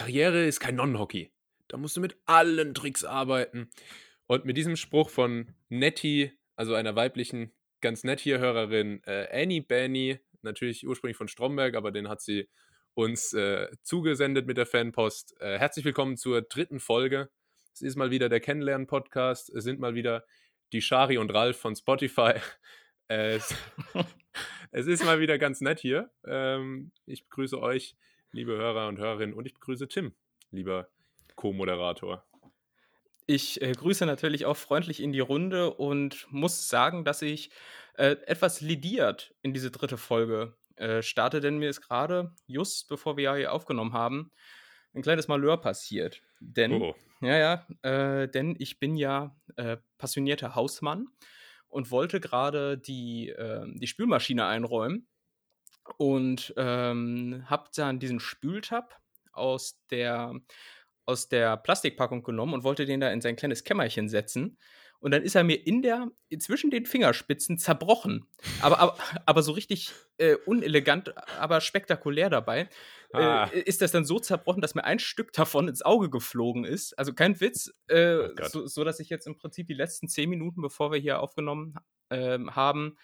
Karriere ist kein Non-Hockey. Da musst du mit allen Tricks arbeiten. Und mit diesem Spruch von Nettie, also einer weiblichen, ganz nett hier Hörerin, äh, Annie Benny, natürlich ursprünglich von Stromberg, aber den hat sie uns äh, zugesendet mit der Fanpost. Äh, herzlich willkommen zur dritten Folge. Es ist mal wieder der Kennenlernen-Podcast. Es sind mal wieder die Shari und Ralf von Spotify. es, es, ist mal wieder ganz nett hier. Ähm, ich begrüße euch liebe Hörer und Hörerinnen. Und ich begrüße Tim, lieber Co-Moderator. Ich äh, grüße natürlich auch freundlich in die Runde und muss sagen, dass ich äh, etwas lidiert in diese dritte Folge äh, starte, denn mir ist gerade, just bevor wir ja hier aufgenommen haben, ein kleines Malheur passiert. Denn, oh. ja, ja, äh, denn ich bin ja äh, passionierter Hausmann und wollte gerade die, ähm, die Spülmaschine einräumen und ähm, habe dann diesen Spültab aus der, aus der Plastikpackung genommen und wollte den da in sein kleines Kämmerchen setzen. Und dann ist er mir in der, zwischen den Fingerspitzen zerbrochen. Aber, aber, aber so richtig äh, unelegant, aber spektakulär dabei. Ah. Äh, ist das dann so zerbrochen, dass mir ein Stück davon ins Auge geflogen ist. Also kein Witz. Äh, oh so, so, dass ich jetzt im Prinzip die letzten zehn Minuten, bevor wir hier aufgenommen ähm, haben,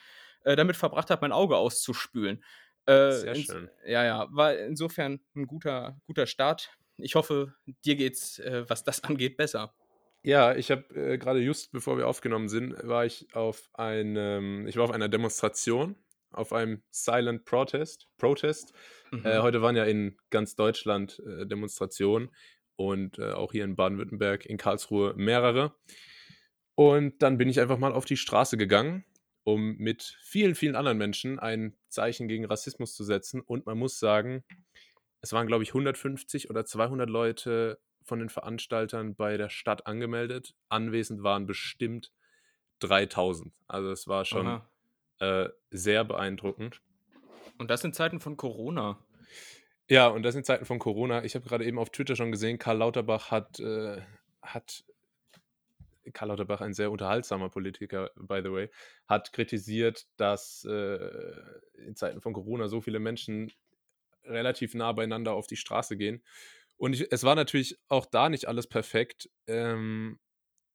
äh, damit verbracht habe, mein Auge auszuspülen. Äh, Sehr schön. Ja, ja, war insofern ein guter, guter Start. Ich hoffe, dir geht's, äh, was das angeht, besser. Ja, ich habe äh, gerade just bevor wir aufgenommen sind, war ich auf einem, ich war auf einer Demonstration, auf einem Silent Protest. Protest. Äh, mhm. heute waren ja in ganz Deutschland äh, Demonstrationen und äh, auch hier in Baden-Württemberg, in Karlsruhe mehrere. Und dann bin ich einfach mal auf die Straße gegangen um mit vielen, vielen anderen Menschen ein Zeichen gegen Rassismus zu setzen. Und man muss sagen, es waren, glaube ich, 150 oder 200 Leute von den Veranstaltern bei der Stadt angemeldet. Anwesend waren bestimmt 3000. Also es war schon äh, sehr beeindruckend. Und das in Zeiten von Corona. Ja, und das in Zeiten von Corona. Ich habe gerade eben auf Twitter schon gesehen, Karl Lauterbach hat, äh, hat Karl Lauterbach, ein sehr unterhaltsamer Politiker, by the way, hat kritisiert, dass äh, in Zeiten von Corona so viele Menschen relativ nah beieinander auf die Straße gehen. Und ich, es war natürlich auch da nicht alles perfekt. Ähm,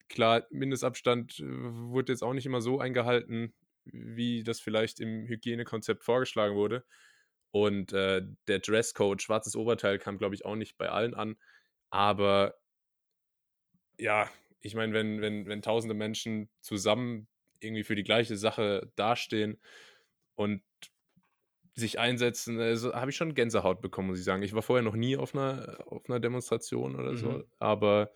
klar, Mindestabstand äh, wurde jetzt auch nicht immer so eingehalten, wie das vielleicht im Hygienekonzept vorgeschlagen wurde. Und äh, der Dresscode, schwarzes Oberteil, kam, glaube ich, auch nicht bei allen an. Aber ja, ich meine, wenn, wenn, wenn tausende Menschen zusammen irgendwie für die gleiche Sache dastehen und sich einsetzen, also habe ich schon Gänsehaut bekommen, muss ich sagen. Ich war vorher noch nie auf einer, auf einer Demonstration oder so, mhm. aber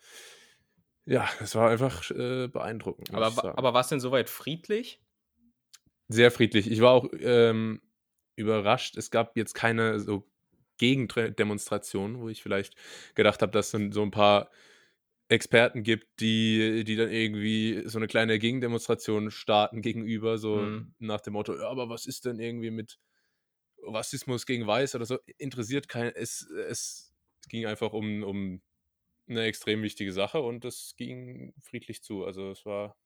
ja, es war einfach äh, beeindruckend. Aber, aber war es denn soweit friedlich? Sehr friedlich. Ich war auch ähm, überrascht. Es gab jetzt keine so Gegendemonstrationen, wo ich vielleicht gedacht habe, das sind so ein paar Experten gibt, die, die dann irgendwie so eine kleine Gegendemonstration starten gegenüber, so mhm. nach dem Motto, ja, aber was ist denn irgendwie mit Rassismus gegen Weiß oder so? Interessiert kein, es, es ging einfach um, um eine extrem wichtige Sache und es ging friedlich zu. Also es war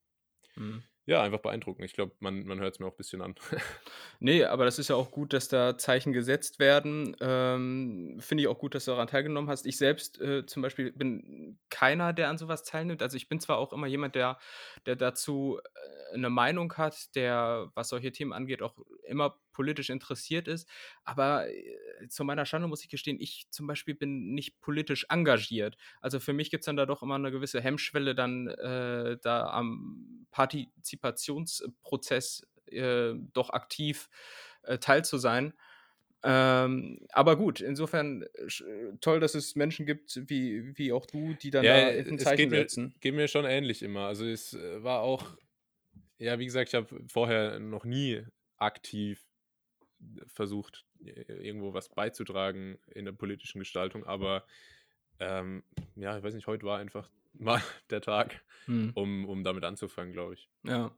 mhm. Ja, einfach beeindruckend. Ich glaube, man, man hört es mir auch ein bisschen an. Nee, aber das ist ja auch gut, dass da Zeichen gesetzt werden. Ähm, Finde ich auch gut, dass du daran teilgenommen hast. Ich selbst äh, zum Beispiel bin keiner, der an sowas teilnimmt. Also ich bin zwar auch immer jemand, der, der dazu äh, eine Meinung hat, der, was solche Themen angeht, auch immer politisch interessiert ist. Aber äh, zu meiner Schande muss ich gestehen, ich zum Beispiel bin nicht politisch engagiert. Also für mich gibt es dann da doch immer eine gewisse Hemmschwelle, dann äh, da am Partizipationsprozess äh, doch aktiv äh, teil zu sein. Ähm, aber gut, insofern äh, toll, dass es Menschen gibt wie, wie auch du, die dann ja, da ein Zeichen geht setzen. Mir, geht mir schon ähnlich immer. Also es war auch, ja, wie gesagt, ich habe vorher noch nie aktiv versucht, irgendwo was beizutragen in der politischen Gestaltung, aber ähm, ja, ich weiß nicht, heute war einfach mal der Tag, hm. um, um damit anzufangen, glaube ich. Ja.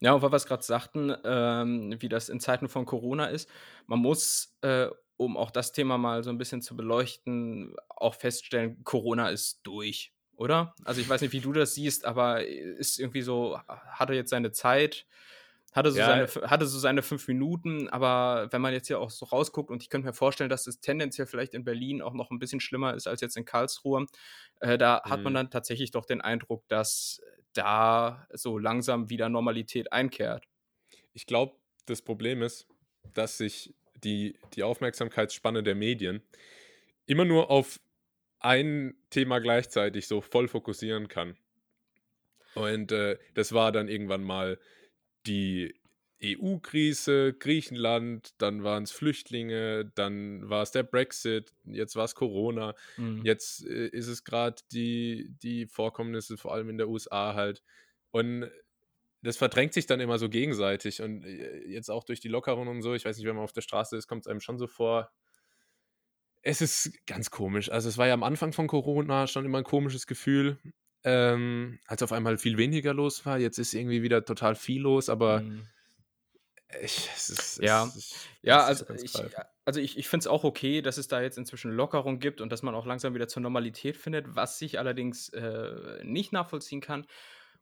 Ja, und weil wir es gerade sagten, ähm, wie das in Zeiten von Corona ist, man muss, äh, um auch das Thema mal so ein bisschen zu beleuchten, auch feststellen, Corona ist durch, oder? Also ich weiß nicht, wie du das siehst, aber ist irgendwie so, hat er jetzt seine Zeit? Hatte so, Ja, seine, hatte so seine fünf Minuten, aber wenn man jetzt hier auch so rausguckt und ich könnte mir vorstellen, dass es tendenziell vielleicht in Berlin auch noch ein bisschen schlimmer ist als jetzt in Karlsruhe, äh, da hat man Mhm. dann tatsächlich doch den Eindruck, dass da so langsam wieder Normalität einkehrt. Ich glaube, das Problem ist, dass sich die, die Aufmerksamkeitsspanne der Medien immer nur auf ein Thema gleichzeitig so voll fokussieren kann. Und äh, das war dann irgendwann mal die EU-Krise, Griechenland, dann waren es Flüchtlinge, dann war es der Brexit, jetzt war es Corona, Mhm. jetzt äh, ist es gerade die, die Vorkommnisse, vor allem in der USA halt. Und das verdrängt sich dann immer so gegenseitig. Und äh, jetzt auch durch die Lockerung und so, ich weiß nicht, wenn man auf der Straße ist, kommt es einem schon so vor. Es ist ganz komisch. Also es war ja am Anfang von Corona schon immer ein komisches Gefühl, ähm, als auf einmal viel weniger los war. Jetzt ist irgendwie wieder total viel los, aber Mhm. ich, es ist, Ja. es, ich Ja, kann's also nicht ganz ich, also ich, ich finde es auch okay, dass es da jetzt inzwischen Lockerung gibt und dass man auch langsam wieder zur Normalität findet, was ich allerdings äh, nicht nachvollziehen kann.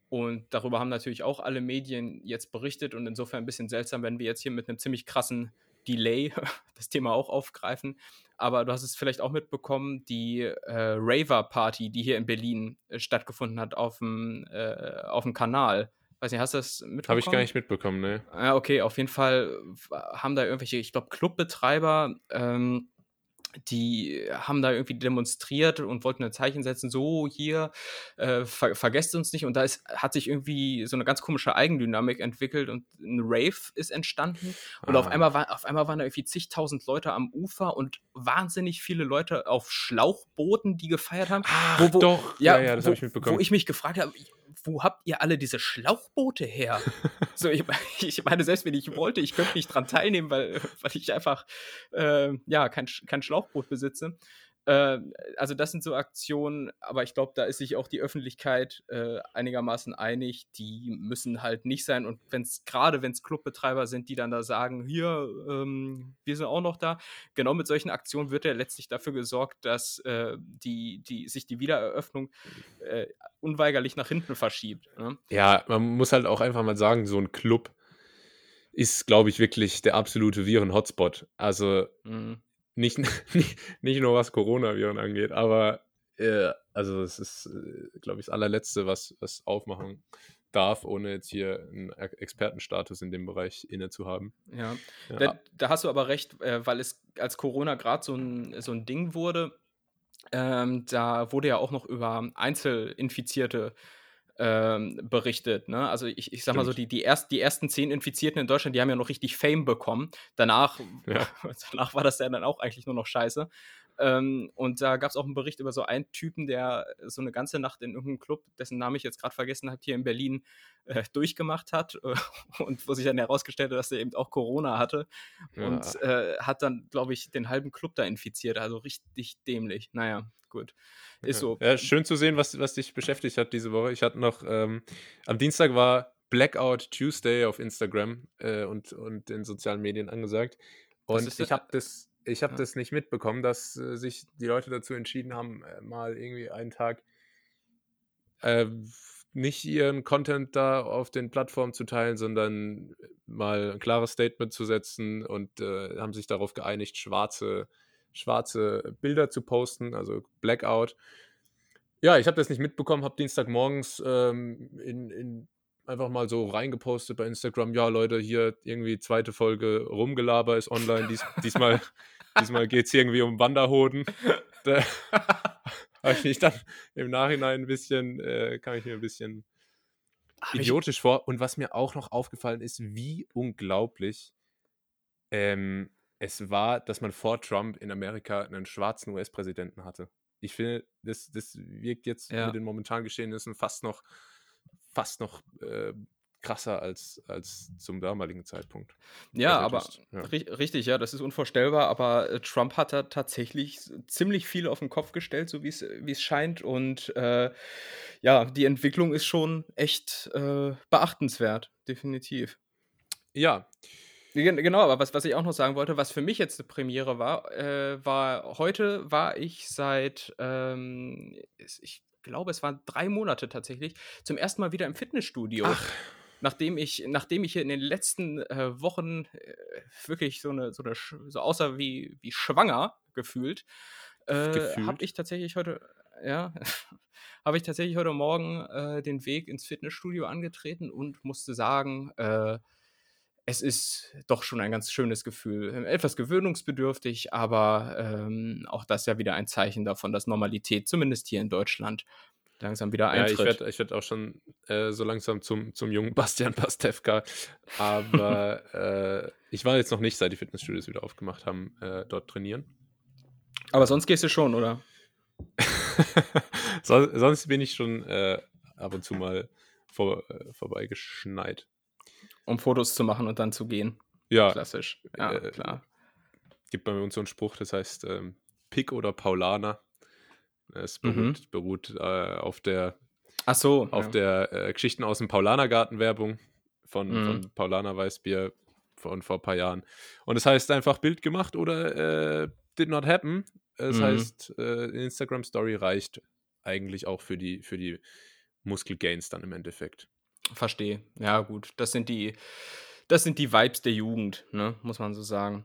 Und darüber haben natürlich auch alle Medien jetzt berichtet und insofern ein bisschen seltsam, wenn wir jetzt hier mit einem ziemlich krassen Delay das Thema auch aufgreifen. Aber du hast es vielleicht auch mitbekommen, die äh, Raver-Party, die hier in Berlin äh, stattgefunden hat auf dem, äh, auf dem Kanal. Weiß nicht, hast du das mitbekommen? Habe ich gar nicht mitbekommen, ne? Ja, okay, auf jeden Fall haben da irgendwelche, ich glaube, Clubbetreiber, ähm, die haben da irgendwie demonstriert und wollten ein Zeichen setzen, so hier, äh, ver vergesst uns nicht. Und da ist, hat sich irgendwie so eine ganz komische Eigendynamik entwickelt und ein Rave ist entstanden. Und auf Ah. einmal, war, auf einmal waren da irgendwie zigtausend Leute am Ufer und wahnsinnig viele Leute auf Schlauchbooten, die gefeiert haben. Ach, Wo- wo- doch. Ja, Ja, ja, das habe ich mitbekommen. wo ich mich gefragt habe, wo habt ihr alle diese Schlauchboote her? so, ich, ich meine, selbst wenn ich wollte, ich könnte nicht dran teilnehmen, weil, weil ich einfach äh, ja, kein, kein Schlauchboot besitze. Äh, also das sind so Aktionen, aber ich glaube, da ist sich auch die Öffentlichkeit äh, einigermaßen einig, die müssen halt nicht sein. Und wenn es, gerade wenn es Clubbetreiber sind, die dann da sagen, hier, ähm, wir sind auch noch da, genau mit solchen Aktionen wird ja letztlich dafür gesorgt, dass äh, die, die, sich die Wiedereröffnung äh, unweigerlich nach hinten verschiebt. Ne? Ja, man muss halt auch einfach mal sagen, so ein Club ist, glaube ich, wirklich der absolute Viren-Hotspot. Also Mhm. Nicht, nicht, nicht nur was Coronaviren angeht, aber äh, also es ist, äh, glaube ich, das allerletzte, was, was aufmachen darf, ohne jetzt hier einen E- Expertenstatus in dem Bereich inne zu haben. Ja. Ja, Da, da hast du aber recht, äh, weil es als Corona gerade so ein, so ein Ding wurde, ähm, da wurde ja auch noch über Einzelinfizierte ähm, berichtet. Ne? Also ich, ich sag mal so, die, Stimmt. die, erst, die ersten zehn Infizierten in Deutschland, die haben ja noch richtig Fame bekommen. Danach, Ja. danach war das ja dann auch eigentlich nur noch scheiße. Ähm, und da gab es auch einen Bericht über so einen Typen, der so eine ganze Nacht in irgendeinem Club, dessen Namen ich jetzt gerade vergessen habe, hier in Berlin äh, durchgemacht hat äh, und wo sich dann herausgestellt hat, dass er eben auch Corona hatte und äh, hat dann, glaube ich, den halben Club da infiziert. Also richtig dämlich. Naja, gut. Ist Ja. so. Ja, schön zu sehen, was, was dich beschäftigt hat diese Woche. Ich hatte noch, ähm, am Dienstag war Blackout Tuesday auf Instagram äh, und, und den sozialen Medien angesagt. Und ich äh, habe das, ich hab ja. das nicht mitbekommen, dass äh, sich die Leute dazu entschieden haben, äh, mal irgendwie einen Tag äh, nicht ihren Content da auf den Plattformen zu teilen, sondern mal ein klares Statement zu setzen und äh, haben sich darauf geeinigt, schwarze, schwarze Bilder zu posten, also Blackout. Ja, ich habe das nicht mitbekommen, habe Dienstagmorgens ähm, in, in einfach mal so reingepostet bei Instagram, ja Leute, hier irgendwie zweite Folge Rumgelaber ist online, Dies, diesmal, diesmal geht es irgendwie um Wanderhoden. Da habe ich mich dann im Nachhinein ein bisschen, äh, kam ich mir ein bisschen Hab ich, idiotisch vor. Und was mir auch noch aufgefallen ist, wie unglaublich ähm, es war, dass man vor Trump in Amerika einen schwarzen US-Präsidenten hatte. Ich finde, das, das wirkt jetzt Ja. mit den momentanen Geschehnissen fast noch, fast noch äh, krasser als, als zum damaligen Zeitpunkt. ja, Also aber ja. ri- richtig, ja, das ist unvorstellbar, aber äh, Trump hat da tatsächlich ziemlich viel auf den Kopf gestellt, so wie es wie es scheint. Und äh, ja, die Entwicklung ist schon echt äh, beachtenswert, definitiv. Ja, Gen- Genau, aber was, was ich auch noch sagen wollte, was für mich jetzt eine Premiere war, äh, war heute war ich seit, ähm, ich glaube, es waren drei Monate tatsächlich, zum ersten Mal wieder im Fitnessstudio. Ach. nachdem ich, nachdem ich hier in den letzten äh, Wochen äh, wirklich so eine, so eine, so außer wie, wie schwanger gefühlt, äh, habe ich tatsächlich heute, ja, habe ich tatsächlich heute Morgen äh, den Weg ins Fitnessstudio angetreten und musste sagen, äh, es ist doch schon ein ganz schönes Gefühl. Ähm, etwas gewöhnungsbedürftig, aber ähm, auch das ja wieder ein Zeichen davon, dass Normalität, zumindest hier in Deutschland, langsam wieder eintritt. Ja, ich werde ich werd auch schon äh, so langsam zum, zum jungen Bastian Pastewka. Aber äh, ich war jetzt noch nicht, seit die Fitnessstudios wieder aufgemacht haben, äh, dort trainieren. Aber sonst gehst du schon, oder? so, sonst bin ich schon äh, ab und zu mal vor, äh, vorbeigeschneit um Fotos zu machen und dann zu gehen. Ja. Klassisch. Ja, äh, klar. Gibt bei uns so einen Spruch, das heißt ähm, Pick oder Paulaner. Es beruht, mhm. beruht äh, auf der, Ach so, auf ja. der äh, Geschichten aus dem Paulanergarten-Werbung von, mhm. von Paulaner Weißbier von vor ein paar Jahren. Und es das heißt einfach Bild gemacht oder äh, did not happen. Das mhm. heißt, äh, Instagram Story reicht eigentlich auch für die, für die Muskelgains dann im Endeffekt. Verstehe. Ja, gut. Das sind die, das sind die Vibes der Jugend, ne? muss man so sagen.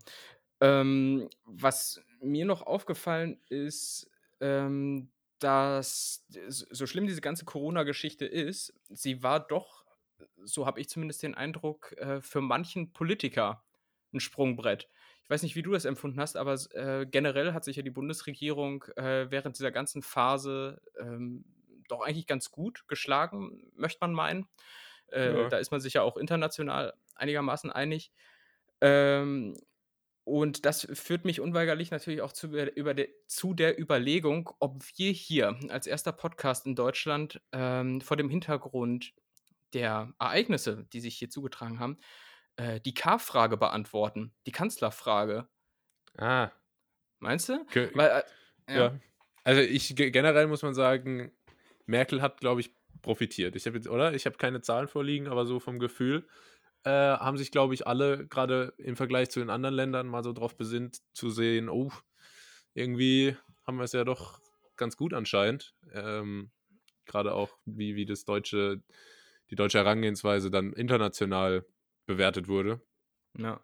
Ähm, was mir noch aufgefallen ist, ähm, dass, so schlimm diese ganze Corona-Geschichte ist, sie war doch, so habe ich zumindest den Eindruck, äh, für manchen Politiker ein Sprungbrett. Ich weiß nicht, wie du das empfunden hast, aber äh, generell hat sich ja die Bundesregierung äh, während dieser ganzen Phase ähm, doch eigentlich ganz gut geschlagen, möchte man meinen. Äh, ja. Da ist man sich ja auch international einigermaßen einig. Ähm, und das führt mich unweigerlich natürlich auch zu, über de, zu der Überlegung, ob wir hier als erster Podcast in Deutschland ähm, vor dem Hintergrund der Ereignisse, die sich hier zugetragen haben, äh, die K-Frage beantworten, die Kanzlerfrage. Ah. Meinst du? Ge Weil, äh, ja. ja. Also ich generell muss man sagen, Merkel hat, glaube ich, profitiert. Ich habe jetzt, oder? Ich habe keine Zahlen vorliegen, aber so vom Gefühl äh, haben sich, glaube ich, alle gerade im Vergleich zu den anderen Ländern mal so drauf besinnt, zu sehen, oh, irgendwie haben wir es ja doch ganz gut anscheinend. Ähm, gerade auch, wie, wie das deutsche, die deutsche Herangehensweise dann international bewertet wurde. Ja.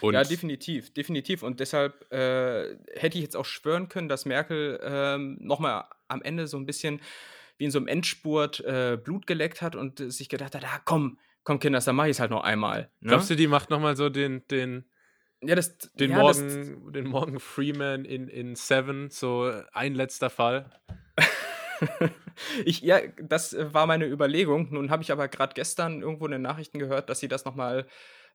Und ja, definitiv, definitiv. Und deshalb äh, hätte ich jetzt auch schwören können, dass Merkel ähm, nochmal am Ende so ein bisschen wie in so einem Endspurt äh, Blut geleckt hat und äh, sich gedacht hat, ah, komm, komm, Kinders, dann mach ich es halt noch einmal. Ne? Glaubst du, die macht nochmal so den, den, ja, das, den, ja, Morgen, das, den Morgen Freeman in, in Seven, so ein letzter Fall? ich, ja, das war meine Überlegung. Nun habe ich aber gerade gestern irgendwo in den Nachrichten gehört, dass sie das nochmal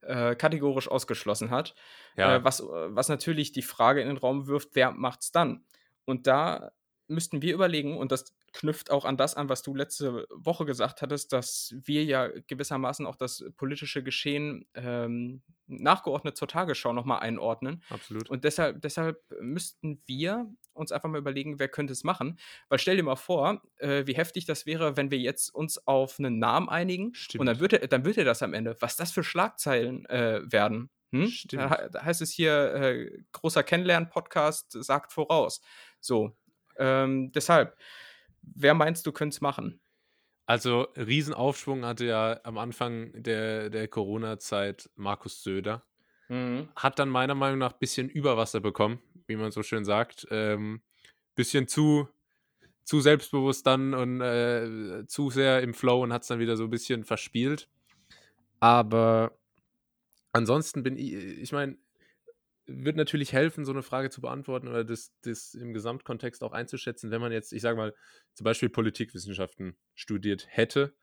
äh, kategorisch ausgeschlossen hat. Ja. Äh, was, was natürlich die Frage in den Raum wirft, wer macht's dann? Und da müssten wir überlegen, und das knüpft auch an das an, was du letzte Woche gesagt hattest, dass wir ja gewissermaßen auch das politische Geschehen ähm, nachgeordnet zur Tagesschau nochmal einordnen. Absolut. Und deshalb, deshalb müssten wir uns einfach mal überlegen, wer könnte es machen. Weil stell dir mal vor, äh, wie heftig das wäre, wenn wir jetzt uns auf einen Namen einigen Stimmt. und dann wird, er, dann wird er das am Ende. Was das für Schlagzeilen äh, werden. Hm? Stimmt. Da, da, heißt es hier, äh, großer Kennenlernen-Podcast sagt voraus. So, ähm, deshalb, wer meinst du, könnte es machen? Also, Riesenaufschwung hatte ja am Anfang der, der Corona-Zeit Markus Söder. Mhm. Hat dann meiner Meinung nach ein bisschen Überwasser bekommen, wie man so schön sagt. Ähm, bisschen zu, zu selbstbewusst dann und äh, zu sehr im Flow und hat es dann wieder so ein bisschen verspielt. Aber ansonsten bin ich, ich meine, wird natürlich helfen, so eine Frage zu beantworten oder das, das im Gesamtkontext auch einzuschätzen, wenn man jetzt, ich sage mal, zum Beispiel Politikwissenschaften studiert hätte.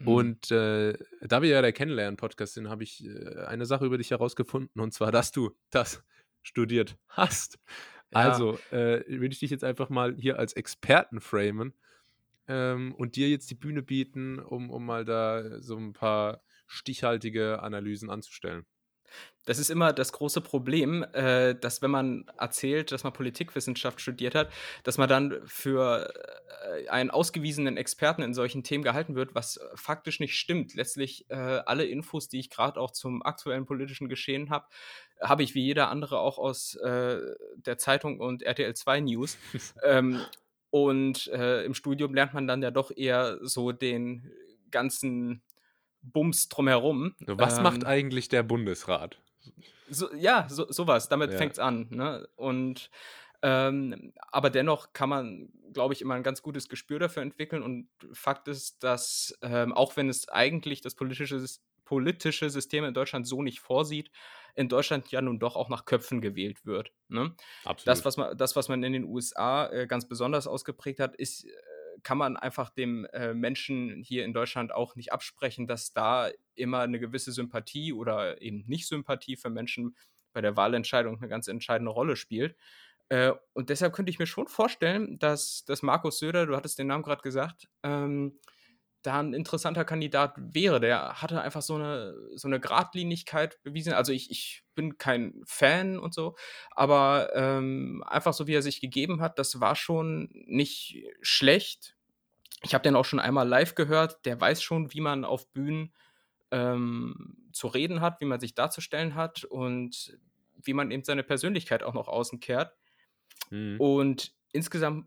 Mhm. Und äh, da wir ja der Kennenlernen-Podcast sind, habe ich äh, eine Sache über dich herausgefunden, und zwar, dass du das studiert hast. Ja. Also äh, würde ich dich jetzt einfach mal hier als Experten framen ähm, und dir jetzt die Bühne bieten, um, um mal da so ein paar stichhaltige Analysen anzustellen. Das ist immer das große Problem, äh, dass wenn man erzählt, dass man Politikwissenschaft studiert hat, dass man dann für äh, einen ausgewiesenen Experten in solchen Themen gehalten wird, was faktisch nicht stimmt. Letztlich äh, alle Infos, die ich gerade auch zum aktuellen politischen Geschehen habe, habe ich wie jeder andere auch aus äh, der Zeitung und RTL 2 News. ähm, und äh, im Studium lernt man dann ja doch eher so den ganzen Bums drumherum. Was macht Ähm, eigentlich der Bundesrat? so, ja, so, sowas, damit Ja. fängt's an. Ne? Und ähm, aber dennoch kann man, glaube ich, immer ein ganz gutes Gespür dafür entwickeln. Und Fakt ist, dass ähm, auch wenn es eigentlich das politische, politische System in Deutschland so nicht vorsieht, in Deutschland ja nun doch auch nach Köpfen gewählt wird. Ne? Absolut. Das, was man, das, was man in den USA äh, ganz besonders ausgeprägt hat, ist, kann man einfach dem äh, Menschen hier in Deutschland auch nicht absprechen, dass da immer eine gewisse Sympathie oder eben Nicht-Sympathie für Menschen bei der Wahlentscheidung eine ganz entscheidende Rolle spielt. Äh, und deshalb könnte ich mir schon vorstellen, dass, dass Markus Söder, du hattest den Namen gerade gesagt, ähm, da ein interessanter Kandidat wäre. Der hatte einfach so eine, so eine Gradlinigkeit bewiesen. Also ich, ich bin kein Fan und so, aber ähm, einfach so, wie er sich gegeben hat, das war schon nicht schlecht. Ich habe den auch schon einmal live gehört. Der weiß schon, wie man auf Bühnen ähm, zu reden hat, wie man sich darzustellen hat und wie man eben seine Persönlichkeit auch noch außen kehrt. Mhm. Und insgesamt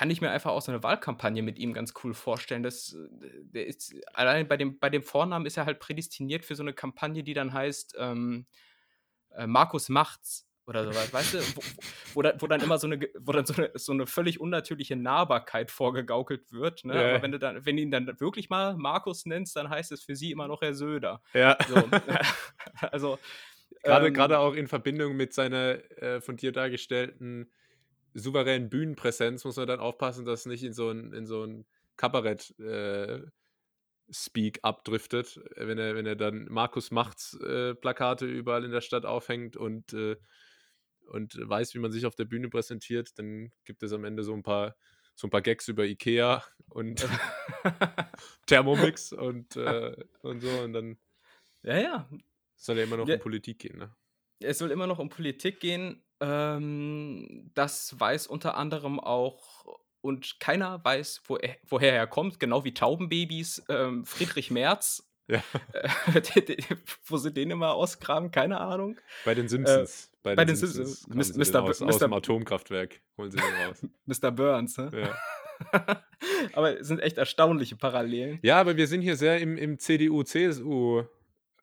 kann ich mir einfach auch so eine Wahlkampagne mit ihm ganz cool vorstellen. Das, der ist, allein bei dem, bei dem Vornamen ist er halt prädestiniert für so eine Kampagne, die dann heißt ähm, äh, Markus macht's oder sowas, weißt du, wo, wo, dann, wo dann immer so eine, wo dann so eine, so eine völlig unnatürliche Nahbarkeit vorgegaukelt wird. Ne? Ja. Aber wenn du dann, wenn du ihn dann wirklich mal Markus nennst, dann heißt es für sie immer noch Herr Söder. Ja. So. also Gerade, ähm, gerade auch in Verbindung mit seiner äh, von dir dargestellten souveränen Bühnenpräsenz muss man dann aufpassen, dass es nicht in so ein, in so ein Kabarett äh, Speak abdriftet, äh, wenn er, wenn er dann Markus Machts äh, Plakate überall in der Stadt aufhängt und, äh, und weiß, wie man sich auf der Bühne präsentiert, dann gibt es am Ende so ein paar, so ein paar Gags über Ikea und Thermomix und, äh, und so und dann ja, ja, soll er immer noch Ja. um Politik gehen, ne? Es soll immer noch um Politik gehen. Ähm, das weiß unter anderem auch, und keiner weiß, wo er, woher er kommt, genau wie Taubenbabys. Ähm, Friedrich Merz. Ja. Äh, wo sie den immer ausgraben, keine Ahnung. Bei den Simpsons. bei, Äh, bei den den Simpsons. Simpsons. sie den Mr. Aus, aus Mr. dem Atomkraftwerk holen sie den raus. Mr. Burns, ne? Ja. Aber es sind echt erstaunliche Parallelen. ja, aber wir sind hier sehr im, im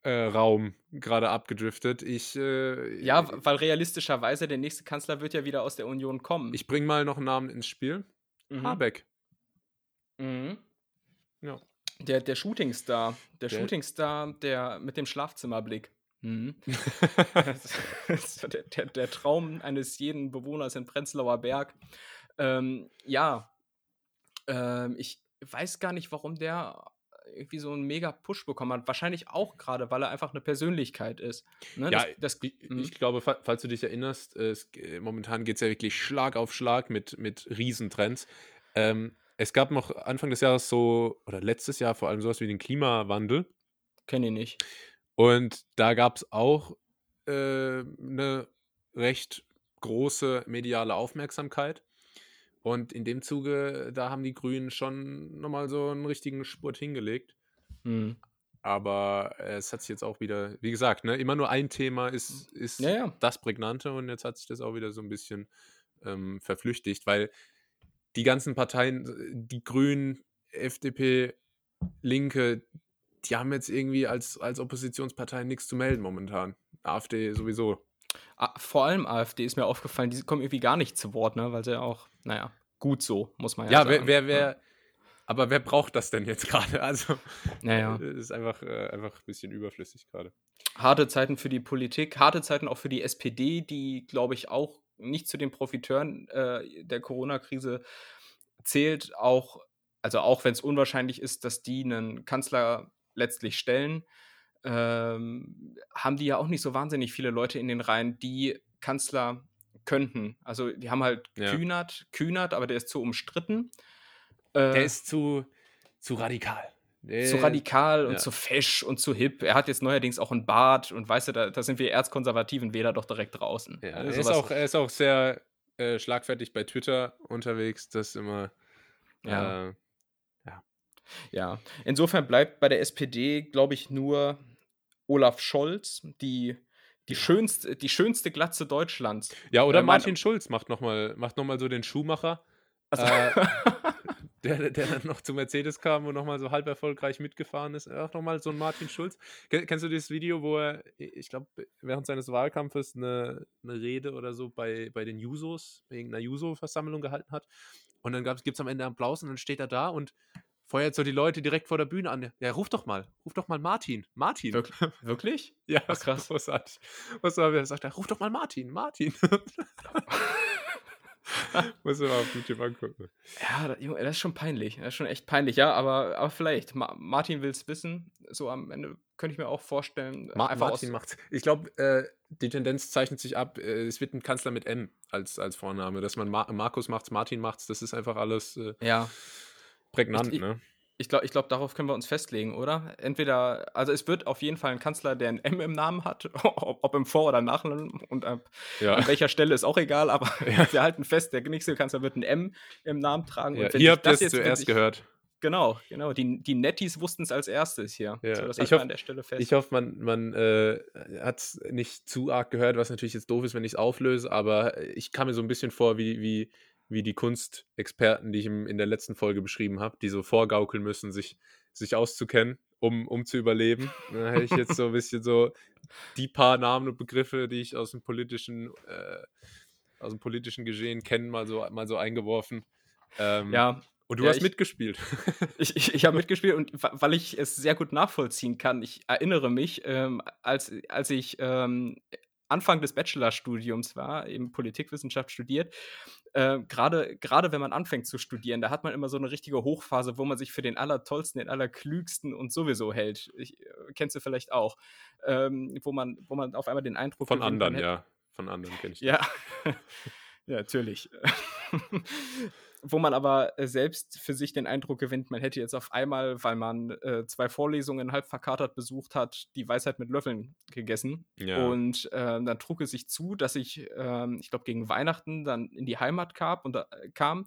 CDU-CSU-Raum gerade abgedriftet. Ich, äh, Ja, weil realistischerweise der nächste Kanzler wird ja wieder aus der Union kommen. ich bringe mal noch einen Namen ins Spiel. Mhm. Habeck. Mhm. Ja. Der, der Shootingstar. Der, Der- Shootingstar, der mit dem Schlafzimmerblick. Mhm. Der, der, der Traum eines jeden Bewohners in Prenzlauer Berg. Ähm, ja, ähm, ich weiß gar nicht, warum der irgendwie so einen mega Push bekommen hat. Wahrscheinlich auch gerade, weil er einfach eine Persönlichkeit ist. Ne? Ja, das, das, Ich, Mhm. ich glaube, fa- falls du dich erinnerst, äh, es, momentan geht es ja wirklich Schlag auf Schlag mit, mit Riesentrends. Ähm, es gab noch Anfang des Jahres so, oder letztes Jahr vor allem sowas wie den Klimawandel. kenne ich nicht. Und da gab es auch äh, eine recht große mediale Aufmerksamkeit. Und in dem Zuge, da haben die Grünen schon nochmal so einen richtigen Spurt hingelegt. Mhm. Aber es hat sich jetzt auch wieder, wie gesagt, ne, immer nur ein Thema ist, ist Ja, ja. das Prägnante und jetzt hat sich das auch wieder so ein bisschen ähm, verflüchtigt, weil die ganzen Parteien, die Grünen, FDP, Linke, die haben jetzt irgendwie als, als Oppositionspartei nichts zu melden momentan. AfD sowieso. Vor allem AfD ist mir aufgefallen, die kommen irgendwie gar nicht zu Wort, ne? weil sie auch, naja, gut so, muss man ja, Ja, sagen. wer, wer, wer, aber wer braucht das denn jetzt gerade? Also, Naja. äh, ist einfach, äh, einfach ein bisschen überflüssig gerade. Harte Zeiten für die Politik, harte Zeiten auch für die SPD, die, glaube ich, auch nicht zu den Profiteuren äh, der Corona-Krise zählt, auch, also auch wenn es unwahrscheinlich ist, dass die einen Kanzler letztlich stellen, ähm, haben die ja auch nicht so wahnsinnig viele Leute in den Reihen, die Kanzler könnten. Also die haben halt Ja. Kühnert, Kühnert, aber der ist zu umstritten. Der Äh, ist zu, zu radikal. Der, zu radikal und ja. zu fesch und zu hip. Er hat jetzt neuerdings auch einen Bart und weißt du, da, da sind wir erzkonservativen Wähler doch direkt draußen. Ja, Also er, ist auch, er ist auch sehr äh, schlagfertig bei Twitter unterwegs. Das immer. Ja. Äh, ja. Insofern bleibt bei der SPD, glaube ich, nur Olaf Scholz, die, die, schönste, die schönste Glatze Deutschlands. ja, oder Äh, Martin Schulz macht nochmal macht noch mal so den Schuhmacher. Also, Äh, der, der dann noch zu Mercedes kam und nochmal so halb erfolgreich mitgefahren ist. Auch nochmal so ein Martin Schulz. Kennst du dieses Video, wo er, ich glaube, während seines Wahlkampfes eine, eine Rede oder so bei, bei den Jusos, wegen einer Juso-Versammlung gehalten hat? Und dann gibt es am Ende Applaus und dann steht er da und feuert so die Leute direkt vor der Bühne an. Ja, ruf doch mal, ruf doch mal Martin. Martin. Wir wirklich? ja, Ach, krass. Großartig. Was war, er sagt, er, ruf doch mal Martin, Martin. Muss man mal auf YouTube angucken. Ja, das, das, ist schon peinlich. Das ist schon echt peinlich, ja, aber, aber vielleicht. Ma Martin will es wissen. So am Ende könnte ich mir auch vorstellen. Ma Martin macht's. Ich glaube, äh, die Tendenz zeichnet sich ab. Äh, es wird ein Kanzler mit M als, als Vorname. Dass man Ma Markus macht's, Martin macht's, das ist einfach alles äh, ja. Prägnant, ich, ne? Ich glaube, ich glaub, darauf können wir uns festlegen, oder? Entweder, also es wird auf jeden Fall ein Kanzler, der ein M im Namen hat, ob, ob im Vor- oder Nachnamen und ab, ja. an welcher Stelle ist auch egal, aber ja. wir halten fest, der nächste Kanzler wird ein M im Namen tragen. Ja, ihr habt das jetzt zuerst ich, gehört. Genau, genau. Die, die Netties wussten es als erstes hier. Ja. So, das ich hoffe, an der Stelle fest. Ich hoffe, man, man äh, hat es nicht zu arg gehört, was natürlich jetzt doof ist, wenn ich es auflöse, aber ich kam mir so ein bisschen vor wie, wie wie die Kunstexperten, die ich in der letzten Folge beschrieben habe, die so vorgaukeln müssen, sich, sich auszukennen, um, um zu überleben. Da hätte ich jetzt so ein bisschen so die paar Namen und Begriffe, die ich aus dem politischen, äh, aus dem politischen Geschehen kenne, mal so, mal so eingeworfen. Ähm, ja. Und du ja, hast ich, mitgespielt. Ich, ich, ich habe mitgespielt und weil ich es sehr gut nachvollziehen kann, ich erinnere mich, ähm, als, als ich ähm, Anfang des Bachelorstudiums war, eben Politikwissenschaft studiert, äh, gerade wenn man anfängt zu studieren, da hat man immer so eine richtige Hochphase, wo man sich für den allertollsten, den allerklügsten und sowieso hält. Ich, äh, kennst du vielleicht auch, ähm, wo man, wo man auf einmal den Eindruck von anderen, ja, von anderen kenne ich. Ja, ja, natürlich. wo man aber äh, selbst für sich den Eindruck gewinnt, man hätte jetzt auf einmal, weil man äh, zwei Vorlesungen halb verkatert besucht hat, die Weisheit mit Löffeln gegessen. Ja. Und äh, dann trug es sich zu, dass ich, äh, ich glaube, gegen Weihnachten dann in die Heimat kam und, da, kam.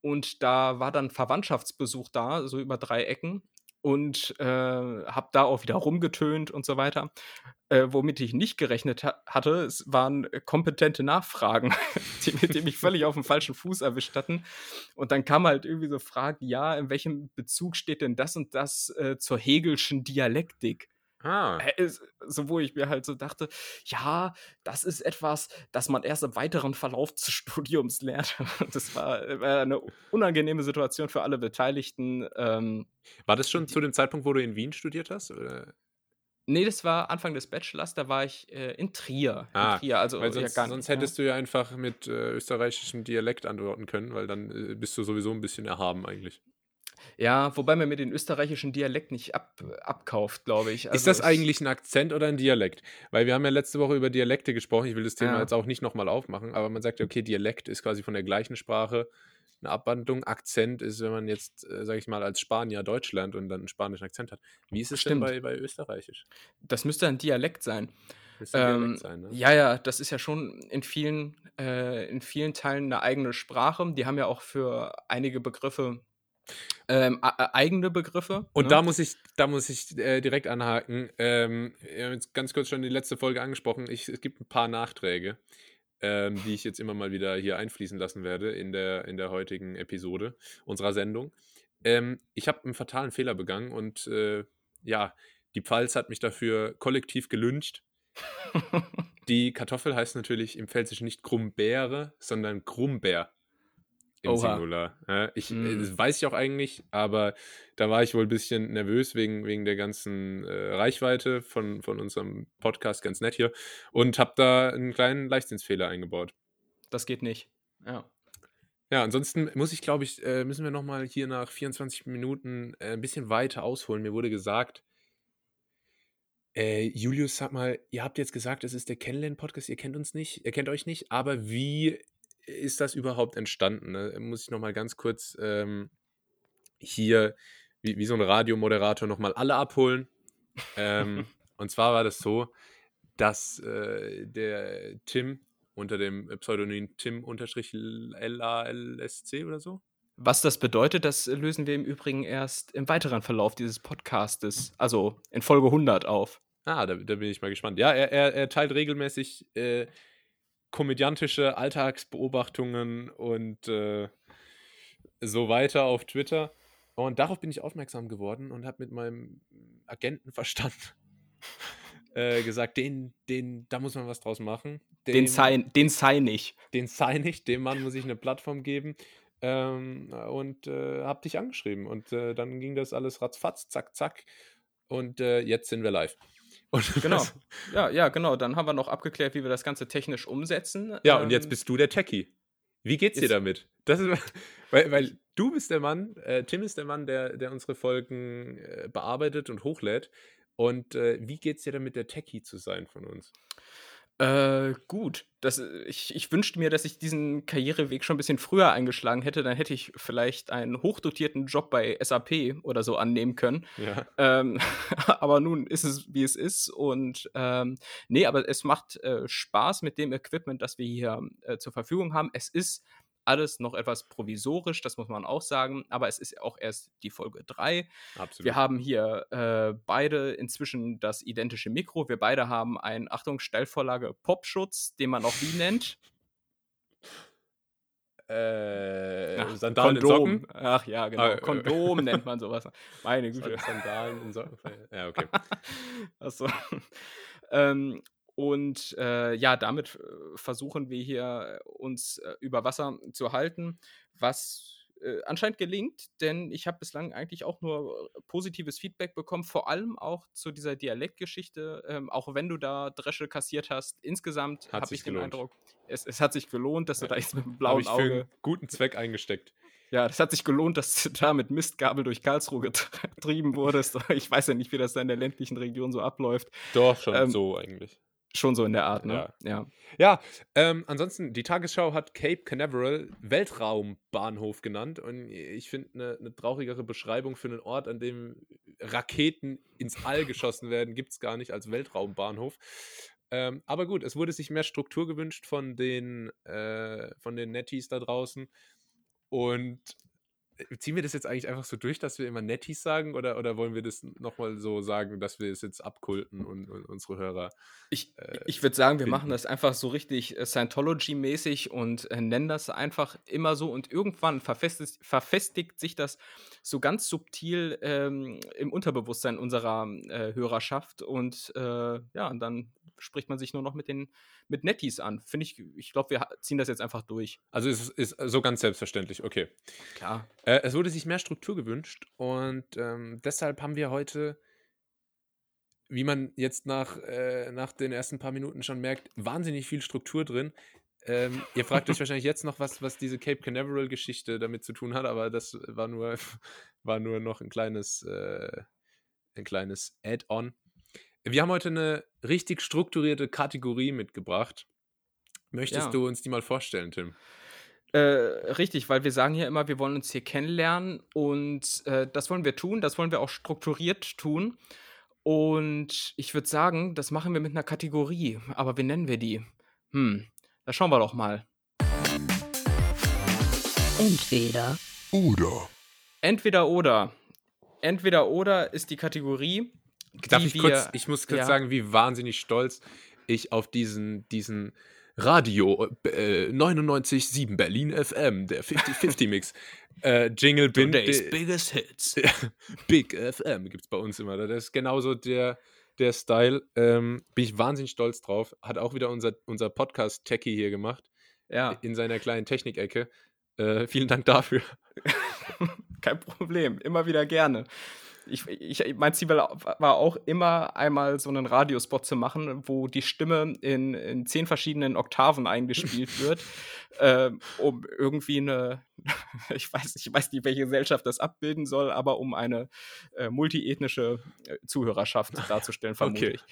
Und da war dann Verwandtschaftsbesuch da, so über drei Ecken und äh, habe da auch wieder rumgetönt und so weiter. Äh, womit ich nicht gerechnet ha hatte, es waren kompetente Nachfragen, die, die, mich völlig auf dem falschen Fuß erwischt hatten. Und dann kam halt irgendwie so Fragen, ja, in welchem Bezug steht denn das und das äh, zur Hegelschen Dialektik? Ah. So, wo ich mir halt so dachte, ja, das ist etwas, das man erst im weiteren Verlauf des Studiums lernt. Das war, war eine unangenehme Situation für alle Beteiligten. Ähm, war das schon zu dem Zeitpunkt, wo du in Wien studiert hast? Oder? Nee, das war Anfang des Bachelors, da war ich äh, in Trier. Ah, in Trier, also weil sonst, ja, sonst hättest ja. du ja einfach mit äh, österreichischem Dialekt antworten können, weil dann äh, bist du sowieso ein bisschen erhaben eigentlich. Ja, wobei man mir den österreichischen Dialekt nicht ab, abkauft, glaube ich. Also ist das eigentlich ein Akzent oder ein Dialekt? Weil wir haben ja letzte Woche über Dialekte gesprochen. Ich will das Thema ja. jetzt auch nicht nochmal aufmachen, aber man sagt ja, okay, Dialekt ist quasi von der gleichen Sprache eine Abwandlung. Akzent ist, wenn man jetzt, äh, sage ich mal, als Spanier Deutsch lernt und dann einen spanischen Akzent hat. Wie ist es Stimmt. denn bei, bei Österreichisch? Das müsste ein Dialekt sein. Müsste ein ähm, Dialekt sein, ne? Ja, ja, das ist ja schon in vielen, äh, in vielen Teilen eine eigene Sprache. Die haben ja auch für einige Begriffe ähm, eigene Begriffe. Und ne? da muss ich, da muss ich äh, direkt anhaken. Ähm, wir haben jetzt ganz kurz schon die letzte Folge angesprochen. Ich, es gibt ein paar Nachträge, ähm, die ich jetzt immer mal wieder hier einfließen lassen werde in der, in der heutigen Episode unserer Sendung. Ähm, ich habe einen fatalen Fehler begangen und äh, ja, die Pfalz hat mich dafür kollektiv gelüncht. die Kartoffel heißt natürlich im Pfälzischen nicht Krummbeere, sondern Krummbeer im Oha. Singular. Ja, ich, mm. Das weiß ich auch eigentlich, aber da war ich wohl ein bisschen nervös wegen, wegen der ganzen äh, Reichweite von, von unserem Podcast, ganz nett hier, und habe da einen kleinen Leichtsinnsfehler eingebaut. Das geht nicht. Ja. Ja, ansonsten muss ich, glaube ich, äh, müssen wir nochmal hier nach 24 Minuten äh, ein bisschen weiter ausholen. Mir wurde gesagt, äh, Julius, sag mal, ihr habt jetzt gesagt, es ist der Kennenlernen-Podcast, ihr kennt uns nicht, ihr kennt euch nicht, aber wie ist das überhaupt entstanden? Ne? Muss ich nochmal ganz kurz ähm, hier wie, wie so ein Radiomoderator nochmal alle abholen. ähm, und zwar war das so, dass äh, der Tim unter dem Pseudonym Tim-LALSC oder so. Was das bedeutet, das lösen wir im Übrigen erst im weiteren Verlauf dieses Podcastes, also in Folge 100 auf. Ah, da, da bin ich mal gespannt. Ja, er, er, er teilt regelmäßig äh, komödiantische Alltagsbeobachtungen und äh, so weiter auf Twitter. Und darauf bin ich aufmerksam geworden und habe mit meinem Agentenverstand äh, gesagt, den, den, da muss man was draus machen. Den, den, sign, den sign ich. Den sign ich, dem Mann muss ich eine Plattform geben. Ähm, und äh, habe dich angeschrieben. Und äh, dann ging das alles ratzfatz, zack, zack. Und äh, jetzt sind wir live. Und genau. Ja, ja, genau. Dann haben wir noch abgeklärt, wie wir das Ganze technisch umsetzen. Ja, ähm, und jetzt ähm, bist du der Techie. Wie geht's dir damit? Das ist, weil, weil du bist der Mann, äh, Tim ist der Mann, der, der unsere Folgen äh, bearbeitet und hochlädt. Und äh, wie geht's dir damit, der Techie zu sein von uns? Äh, gut. Das, äh, ich, ich wünschte mir, dass ich diesen Karriereweg schon ein bisschen früher eingeschlagen hätte. Dann hätte ich vielleicht einen hochdotierten Job bei SAP oder so annehmen können. Ja. Ähm, aber nun ist es, wie es ist. Und ähm, nee, aber es macht äh, Spaß mit dem Equipment, das wir hier äh, zur Verfügung haben. Es ist alles noch etwas provisorisch, das muss man auch sagen, aber es ist auch erst die Folge 3. Absolut. Wir haben hier äh, beide inzwischen das identische Mikro. Wir beide haben einen, Achtung, Stellvorlage Popschutz, den man auch wie nennt? Äh, Ach, Sandalen Kondom. in Socken? Ach ja, genau. Ah, äh, Kondom nennt man sowas. Meine Güte. Sandalen in Socken. Ja, okay. Achso. ähm, und äh, ja, damit äh, versuchen wir hier äh, uns äh, über Wasser zu halten, was äh, anscheinend gelingt, denn ich habe bislang eigentlich auch nur positives Feedback bekommen, vor allem auch zu dieser Dialektgeschichte, ähm, auch wenn du da Dresche kassiert hast. Insgesamt habe ich gelohnt. den Eindruck, es, es, hat sich gelohnt, dass du da jetzt mit dem blauen Auge. Für einen guten Zweck eingesteckt. Ja, das hat sich gelohnt, dass du da mit Mistgabel durch Karlsruhe getrieben wurdest. Ich weiß ja nicht, wie das da in der ländlichen Region so abläuft. Doch, schon ähm, so eigentlich. Schon so in der Art, ne? Ja. Ja, ja ähm, ansonsten, die Tagesschau hat Cape Canaveral Weltraumbahnhof genannt und ich finde eine ne traurigere Beschreibung für einen Ort, an dem Raketen ins All geschossen werden, gibt es gar nicht als Weltraumbahnhof. Ähm, aber gut, es wurde sich mehr Struktur gewünscht von den, äh, von den Netties da draußen. Und ziehen wir das jetzt eigentlich einfach so durch, dass wir immer Netties sagen oder, oder wollen wir das nochmal so sagen, dass wir es jetzt abkulten und, und unsere Hörer? Ich, äh, ich würde sagen, wir finden. machen das einfach so richtig äh, Scientology-mäßig und äh, nennen das einfach immer so und irgendwann verfestigt, verfestigt sich das so ganz subtil ähm, im Unterbewusstsein unserer äh, Hörerschaft und äh, ja, und dann spricht man sich nur noch mit den mit Netties an. Finde ich, ich glaube, wir ziehen das jetzt einfach durch. Also es ist so ganz selbstverständlich, okay. Klar. Äh, es wurde sich mehr Struktur gewünscht und ähm, deshalb haben wir heute, wie man jetzt nach, äh, nach den ersten paar Minuten schon merkt, wahnsinnig viel Struktur drin. Ähm, ihr fragt euch wahrscheinlich jetzt noch, was, was diese Cape Canaveral-Geschichte damit zu tun hat, aber das war nur, war nur noch ein kleines, äh, ein kleines Add-on. Wir haben heute eine richtig strukturierte Kategorie mitgebracht. Möchtest ja. du uns die mal vorstellen, Tim? Äh, richtig, weil wir sagen ja immer, wir wollen uns hier kennenlernen und äh, das wollen wir tun, das wollen wir auch strukturiert tun. Und ich würde sagen, das machen wir mit einer Kategorie. Aber wie nennen wir die? Hm, da schauen wir doch mal. Entweder oder. Entweder oder. Entweder oder ist die Kategorie. Darf ich wir, kurz, ich muss kurz ja. sagen, wie wahnsinnig stolz ich auf diesen, diesen Radio äh, 99.7 Berlin FM, der 50-50-Mix äh, Jingle bin. Today's biggest hits. Big FM gibt es bei uns immer. Das ist genauso der, der Style. Ähm, bin ich wahnsinnig stolz drauf. Hat auch wieder unser, unser Podcast-Techie hier gemacht. Ja. In seiner kleinen Technikecke. Äh, vielen Dank dafür. Kein Problem, immer wieder gerne ich, ich, mein Ziel war auch immer einmal so einen Radiospot zu machen, wo die Stimme in, in zehn verschiedenen Oktaven eingespielt wird, äh, um irgendwie eine, ich weiß, ich weiß nicht, welche Gesellschaft das abbilden soll, aber um eine äh, multiethnische äh, Zuhörerschaft darzustellen, vermute okay. ich.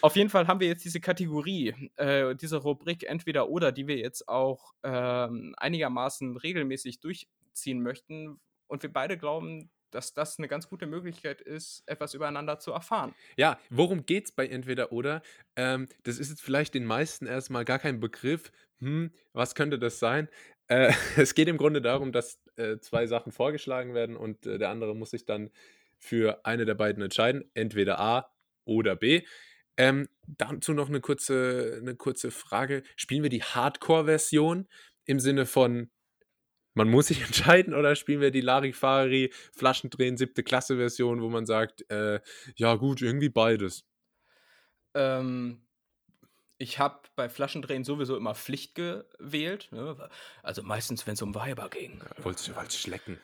Auf jeden Fall haben wir jetzt diese Kategorie, äh, diese Rubrik entweder oder, die wir jetzt auch ähm, einigermaßen regelmäßig durchziehen möchten. Und wir beide glauben, dass das eine ganz gute Möglichkeit ist, etwas übereinander zu erfahren. Ja, worum geht es bei Entweder oder? Ähm, das ist jetzt vielleicht den meisten erstmal gar kein Begriff. Hm, was könnte das sein? Äh, es geht im Grunde darum, dass äh, zwei Sachen vorgeschlagen werden und äh, der andere muss sich dann für eine der beiden entscheiden, entweder A oder B. Ähm, dazu noch eine kurze, eine kurze Frage. Spielen wir die Hardcore-Version im Sinne von Man muss sich entscheiden oder spielen wir die Larifari Flaschendrehen siebte Klasse Version, wo man sagt, äh, ja gut, irgendwie beides. Ähm, ich habe bei Flaschendrehen sowieso immer Pflicht gewählt. Ne? Also meistens, wenn es um Weiber ging. Ja, wolltest du wolltest schlecken.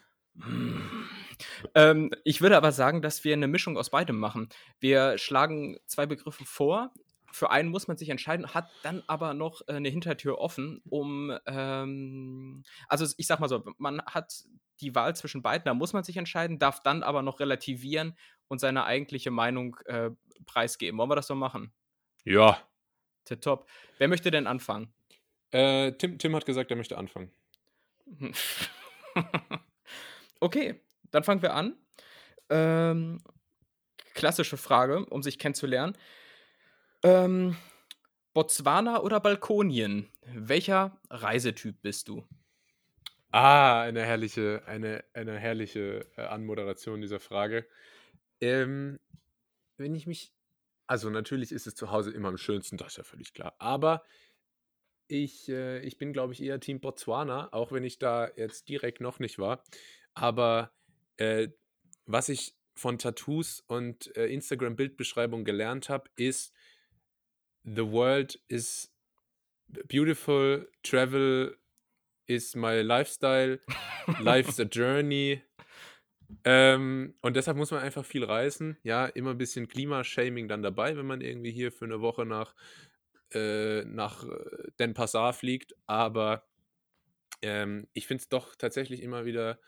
Ähm, ich würde aber sagen, dass wir eine Mischung aus beidem machen. Wir schlagen zwei Begriffe vor. Für einen muss man sich entscheiden, hat dann aber noch äh, eine Hintertür offen, um, ähm, also ich sag mal so, man hat die Wahl zwischen beiden, da muss man sich entscheiden, darf dann aber noch relativieren und seine eigentliche Meinung äh, preisgeben. Wollen wir das so machen? Ja. Top. Wer möchte denn anfangen? Äh, Tim, Tim hat gesagt, er möchte anfangen. okay, dann fangen wir an. Ähm, klassische Frage, um sich kennenzulernen. Ähm, Botswana oder Balkonien? Welcher Reisetyp bist du? Ah, eine herrliche, eine, eine herrliche äh, Anmoderation dieser Frage. Ähm, wenn ich mich, also natürlich ist es zu Hause immer am schönsten, das ist ja völlig klar. Aber ich, äh, ich bin, glaube ich, eher Team Botswana, auch wenn ich da jetzt direkt noch nicht war. Aber äh, was ich von Tattoos und äh, Instagram-Bildbeschreibung gelernt habe, ist, the world is beautiful, travel is my lifestyle, life's a journey. Ähm, und deshalb muss man einfach viel reisen. Ja, immer ein bisschen Klimashaming dann dabei, wenn man irgendwie hier für eine Woche nach, äh, nach äh, Den Passar fliegt. Aber ähm, ich finde es doch tatsächlich immer wieder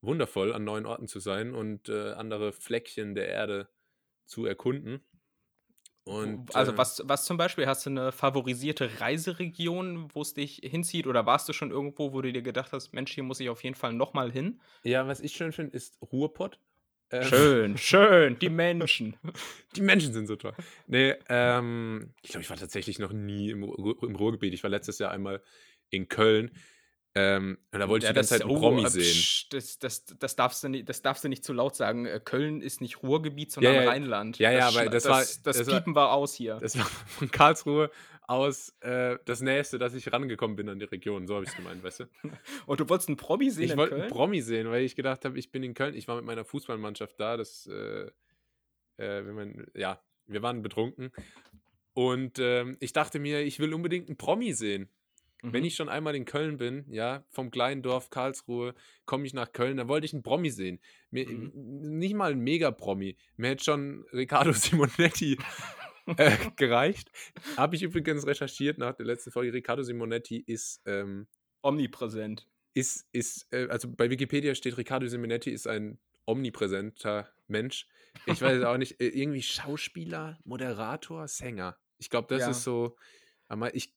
wundervoll, an neuen Orten zu sein und äh, andere Fleckchen der Erde zu erkunden. Und, also äh, was, was zum Beispiel, hast du eine favorisierte Reiseregion, wo es dich hinzieht? Oder warst du schon irgendwo, wo du dir gedacht hast, Mensch, hier muss ich auf jeden Fall nochmal hin? Ja, was ich schön finde, ist Ruhrpott. Ähm, schön, schön, die Menschen. Die Menschen sind so toll. Nee, ähm, ich glaube, ich war tatsächlich noch nie im, im Ruhrgebiet. Ich war letztes Jahr einmal in Köln. Ähm, und da wollte ja, ich die ganze Zeit einen oh, Promi sehen. Psch, das, das, das, darfst du nicht, das darfst du nicht zu laut sagen. Äh, Köln ist nicht Ruhrgebiet, sondern ja, ja, Rheinland. Ja, ja, aber das, war. Das, das piepen war, wir aus hier. Das war von Karlsruhe aus äh, das Nächste, dass ich rangekommen bin an die Region. So habe ich es gemeint, weißt du? Und du wolltest einen Promi sehen? Ich wollte einen Promi sehen, weil ich gedacht habe, ich bin in Köln. Ich war mit meiner Fußballmannschaft da. Das, äh, äh, man, ja, wir waren betrunken. Und ähm, ich dachte mir, ich will unbedingt einen Promi sehen. Wenn mhm. ich schon einmal in Köln bin, ja, vom kleinen Dorf Karlsruhe, komme ich nach Köln, dann wollte ich einen Promi sehen. Mir, mhm. Nicht mal ein Mega-Promi. Mir hätte schon Riccardo Simonetti äh, gereicht. Habe ich übrigens recherchiert nach der letzten Folge. Riccardo Simonetti ist ähm, omnipräsent. Ist, ist, äh, also bei Wikipedia steht, Riccardo Simonetti ist ein omnipräsenter Mensch. Ich weiß auch nicht, äh, irgendwie Schauspieler, Moderator, Sänger. Ich glaube, das ja. ist so. Ich,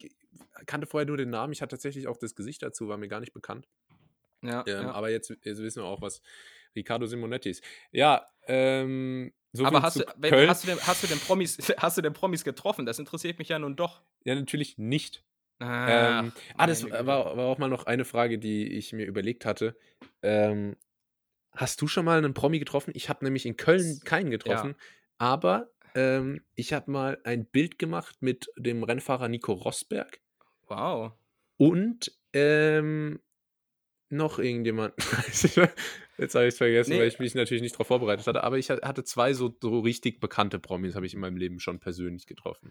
kannte vorher nur den Namen. Ich hatte tatsächlich auch das Gesicht dazu, war mir gar nicht bekannt. Ja, ähm, ja. Aber jetzt, jetzt, wissen wir auch, was Riccardo Simonetti ist. Ja, ähm, so aber hast du, wenn, hast, du denn, hast, du denn Promis, hast du denn Promis getroffen? Das interessiert mich ja nun doch. Ja, natürlich nicht. Ah, ähm, ah das war, war, auch mal noch eine Frage, die ich mir überlegt hatte. Ähm, hast du schon mal einen Promi getroffen? Ich habe nämlich in Köln keinen getroffen, ja. aber ähm, ich habe mal ein Bild gemacht mit dem Rennfahrer Nico Rosberg. Wow. Und ähm, noch irgendjemand. Jetzt habe ich es vergessen, nee. weil ich mich natürlich nicht darauf vorbereitet hatte. Aber ich hatte zwei so, so richtig bekannte Promis, habe ich in meinem Leben schon persönlich getroffen.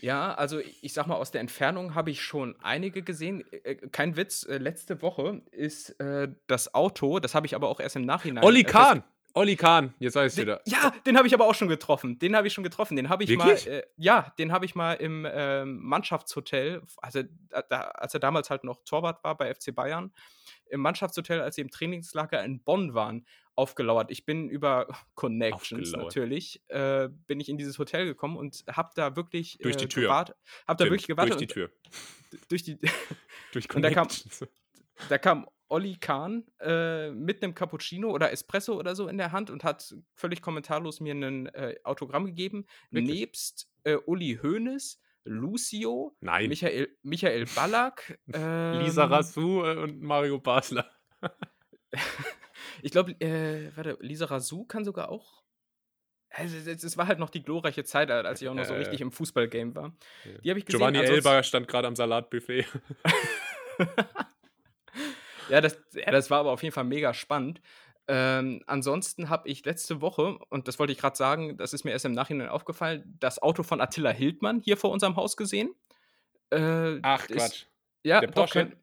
Ja, also ich sag mal, aus der Entfernung habe ich schon einige gesehen. Äh, kein Witz, äh, letzte Woche ist äh, das Auto, das habe ich aber auch erst im Nachhinein. Olli Kahn! Olli Kahn, jetzt weiß ich wieder. Ja, den habe ich aber auch schon getroffen. Den habe ich schon getroffen. Den habe ich Wirklich? mal, äh, ja, den habe ich mal im äh, Mannschaftshotel, also da, als er damals halt noch Torwart war bei FC Bayern, im Mannschaftshotel, als sie im Trainingslager in Bonn waren, aufgelauert. Ich bin über Connections natürlich, äh, bin ich in dieses Hotel gekommen und habe da wirklich durch die äh, Tür. Gewartet, hab da wirklich gewartet. Durch die Tür. durch die. durch Connections. Und da kam, da kam Olli Kahn äh, mit einem Cappuccino oder Espresso oder so in der Hand und hat völlig kommentarlos mir ein äh, Autogramm gegeben. Wirklich? Nebst äh, Uli Hoeneß, Lucio, Nein. Michael, Michael Ballack, ähm, Lisa Rassou äh, und Mario Basler. ich glaube, äh, warte, Lisa Rassou kann sogar auch. Also, es war halt noch die glorreiche Zeit, als ich auch noch so richtig im Fußballgame war. Die habe ich gesehen. Giovanni Elber stand gerade am Salatbuffet. Ja, das, ja, das war aber auf jeden Fall mega spannend. Ähm, ansonsten habe ich letzte Woche, und das wollte ich gerade sagen, das ist mir erst im Nachhinein aufgefallen, das Auto von Attila Hildmann hier vor unserem Haus gesehen. Äh, Ach, ist, Quatsch. Ja, der Porsche? Doch,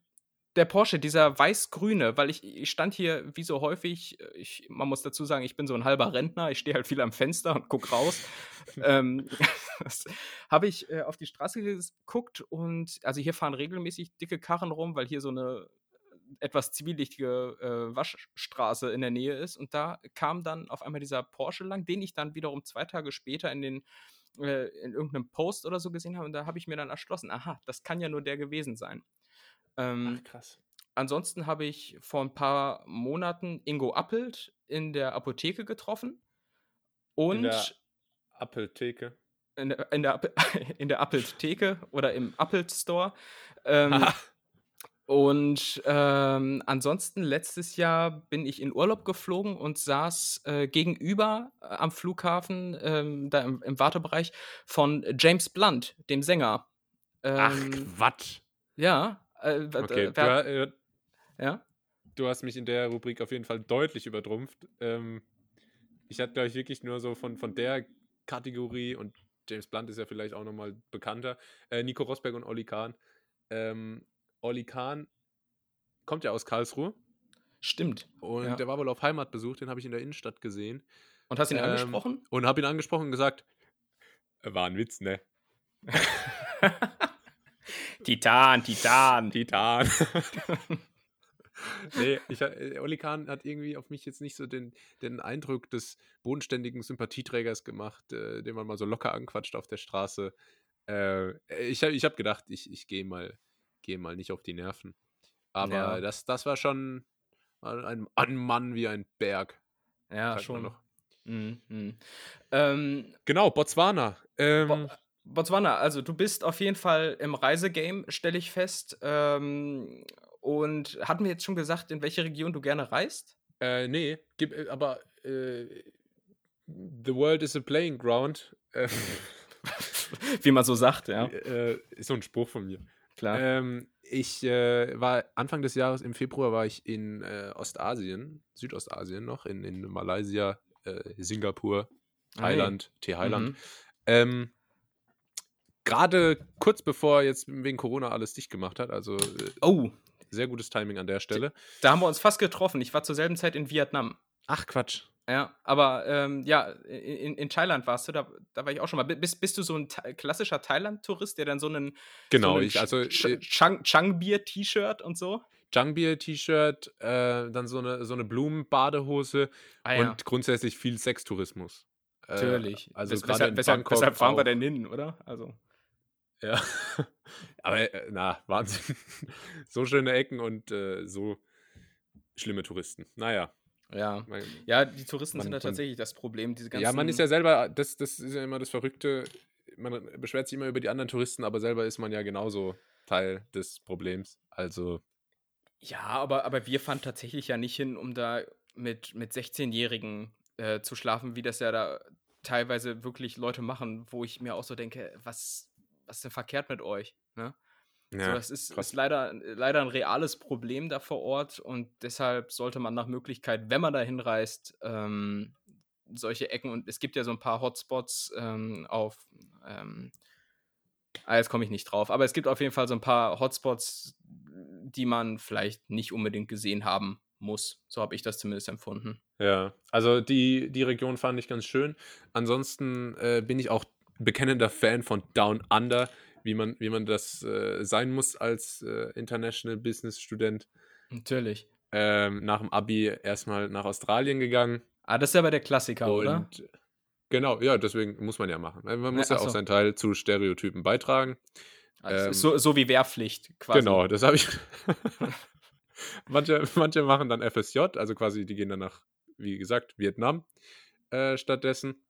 der Porsche, dieser weiß-grüne, weil ich, ich stand hier wie so häufig, äh, ich, man muss dazu sagen, ich bin so ein halber Rentner, ich stehe halt viel am Fenster und gucke raus. ähm, habe ich äh, auf die Straße geguckt und also hier fahren regelmäßig dicke Karren rum, weil hier so eine etwas zivilichtige äh, Waschstraße in der Nähe ist. Und da kam dann auf einmal dieser Porsche lang, den ich dann wiederum zwei Tage später in den äh, in irgendeinem Post oder so gesehen habe. Und da habe ich mir dann erschlossen, aha, das kann ja nur der gewesen sein. Ähm, Ach, krass. Ansonsten habe ich vor ein paar Monaten Ingo Appelt in der Apotheke getroffen. Und in der Appeltheke. In der, in der, in der Appeltheke oder im Appelt Store. Ähm, und ähm, ansonsten, letztes Jahr bin ich in Urlaub geflogen und saß äh, gegenüber äh, am Flughafen, ähm, da im, im, Wartebereich, von James Blunt, dem Sänger. Ach, Quatsch. Ja. Äh, okay, wer, du, äh, ja? Du hast mich in der Rubrik auf jeden Fall deutlich übertrumpft. Ähm, ich hatte, glaube ich, wirklich nur so von, von der Kategorie und James Blunt ist ja vielleicht auch nochmal bekannter. Äh, Nico Rosberg und Olli Kahn. Ähm, Olli Kahn kommt ja aus Karlsruhe. Stimmt. Und ja. der war wohl auf Heimatbesuch, den habe ich in der Innenstadt gesehen. Und hast ihn ähm, angesprochen? Und habe ihn angesprochen und gesagt, war ein Witz, ne? Titan, Titan. Titan. nee, ich, äh, Olli Kahn hat irgendwie auf mich jetzt nicht so den, den Eindruck des bodenständigen Sympathieträgers gemacht, äh, den man mal so locker anquatscht auf der Straße. Äh, ich ich habe gedacht, ich, ich gehe mal gehe mal nicht auf die Nerven. Aber ja. das, das war schon ein, ein Mann wie ein Berg. Ja, schon. Noch. Mhm, mh. ähm, genau, Botswana. Ähm, Bo Botswana, also du bist auf jeden Fall im Reisegame, stelle ich fest. Ähm, und hatten wir jetzt schon gesagt, in welche Region du gerne reist? Äh, nee, gib, äh, aber äh, The World is a Playing Ground. Äh, Wie man so sagt, ja. Äh, ist so ein Spruch von mir. Klar. Ähm, ich äh, war Anfang des Jahres, im Februar, war ich in äh, Ostasien, Südostasien noch, in, in Malaysia, äh, Singapur, Thailand, hey. Thailand. Mhm. Ähm, Gerade kurz bevor jetzt wegen Corona alles dicht gemacht hat, also äh, oh. sehr gutes Timing an der Stelle. Da haben wir uns fast getroffen. Ich war zur selben Zeit in Vietnam. Ach Quatsch. Ja, aber ähm, ja, in, in Thailand warst du, da, da war ich auch schon mal. Bist, bist du so ein klassischer Thailand-Tourist, der dann so einen, genau, so einen ich, also Ch äh Chang, Changbir-T-Shirt und so? Changbir-T-Shirt, äh, dann so eine, so eine Blumenbadehose ah, ja. und grundsätzlich viel Sextourismus. Äh, Natürlich. also Wes weshalb, weshalb, weshalb fahren wir denn hin, oder? Also. Ja. aber äh, na, Wahnsinn. so schöne Ecken und äh, so schlimme Touristen. Naja. Ja, man, ja die Touristen man, sind ja tatsächlich das Problem. Diese ganzen ja, man ist ja selber, das, das ist ja immer das Verrückte, man beschwert sich immer über die anderen Touristen, aber selber ist man ja genauso Teil des Problems. Also. Ja, aber, aber wir fahren tatsächlich ja nicht hin, um da mit, mit 16-Jährigen äh, zu schlafen, wie das ja da teilweise wirklich Leute machen, wo ich mir auch so denke, was, was ist denn verkehrt mit euch? Ne? Ja, so, das ist, ist, leider, leider ein reales Problem da vor Ort und deshalb sollte man nach Möglichkeit, wenn man da hinreist, ähm, solche Ecken und es gibt ja so ein paar Hotspots ähm, auf, ähm, ah, jetzt komme ich nicht drauf, aber es gibt auf jeden Fall so ein paar Hotspots, die man vielleicht nicht unbedingt gesehen haben muss. So habe ich das zumindest empfunden. Ja, also die, die Region fand ich ganz schön. Ansonsten äh, bin ich auch bekennender Fan von Down Under wie man, wie man das äh, sein muss als äh, International Business Student. Natürlich. Ähm, nach dem Abi erstmal nach Australien gegangen. Ah, das ist aber der Klassiker, Und, oder? Genau, ja, deswegen muss man ja machen. Man muss ja, ja auch seinen Teil zu Stereotypen beitragen. Also ähm, so, so wie Wehrpflicht quasi. Genau, das habe ich. manche, manche machen dann FSJ, also quasi, die gehen dann nach, wie gesagt, Vietnam äh, stattdessen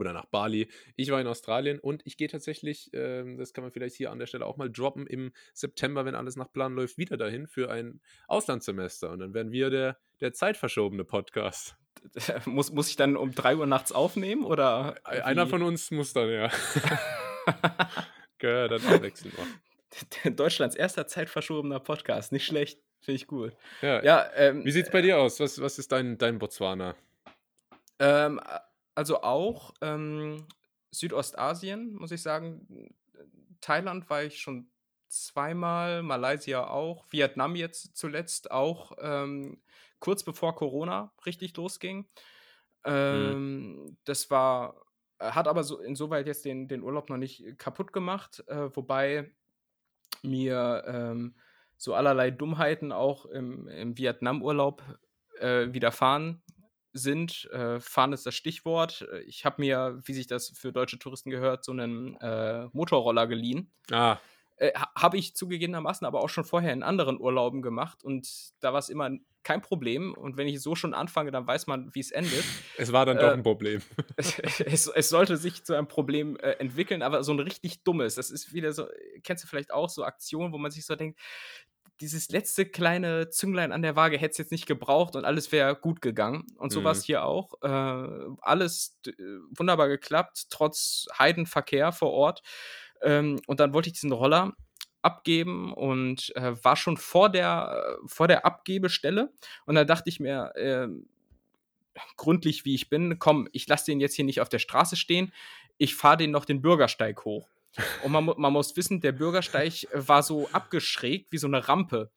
oder nach Bali. Ich war in Australien und ich gehe tatsächlich, äh, das kann man vielleicht hier an der Stelle auch mal droppen, im September, wenn alles nach Plan läuft, wieder dahin für ein Auslandssemester. Und dann werden wir der, der zeitverschobene Podcast. muss, muss ich dann um 3 Uhr nachts aufnehmen oder? Wie? Einer von uns muss dann, ja. Gehört dann abwechselnd machen. Deutschlands erster zeitverschobener Podcast, nicht schlecht. Finde ich gut. Ja. Ja, ähm, Wie sieht's bei dir aus? Was, was ist dein, dein Botswana? Ähm, also auch, ähm, Südostasien, muss ich sagen. Thailand war ich schon zweimal, Malaysia auch, Vietnam jetzt zuletzt auch, ähm, kurz bevor Corona richtig losging. Mhm. Ähm, das war hat aber so insoweit jetzt den den Urlaub noch nicht kaputt gemacht, äh, wobei mir, ähm, so allerlei Dummheiten auch im im Vietnamurlaub, äh, widerfahren sind. Äh, fahren ist das Stichwort. Äh, ich habe mir, wie sich das für deutsche Touristen gehört, so 'nen, äh, Motorroller geliehen. Ah. Äh, ha habe ich zugegebenermaßen aber auch schon vorher in anderen Urlauben gemacht und da war's immer kein Problem. Und wenn ich so schon anfange, dann weiß man, wie's endet. Es war dann doch Äh, 'n Problem. es es sollte sich zu einem Problem, äh, entwickeln, aber so 'n richtig dummes. Das ist wieder so kennst du vielleicht auch so Aktionen, wo man sich so denkt: „Dieses letzte kleine Zünglein an der Waage hätte es jetzt nicht gebraucht und alles wäre gut gegangen.“ Und so Mhm. hier auch. Äh, alles äh, wunderbar geklappt, trotz Heidenverkehr vor Ort. Ähm, und dann wollte ich diesen Roller abgeben und, äh, war schon vor der äh, vor der Abgebestelle. Und da dachte ich mir, ähm, gründlich wie ich bin: „Komm, ich lasse den jetzt hier nicht auf der Straße stehen. Ich fahre den noch den Bürgersteig hoch.“ Und man man muss wissen, der Bürgersteig, äh, war so abgeschrägt wie so 'ne Rampe.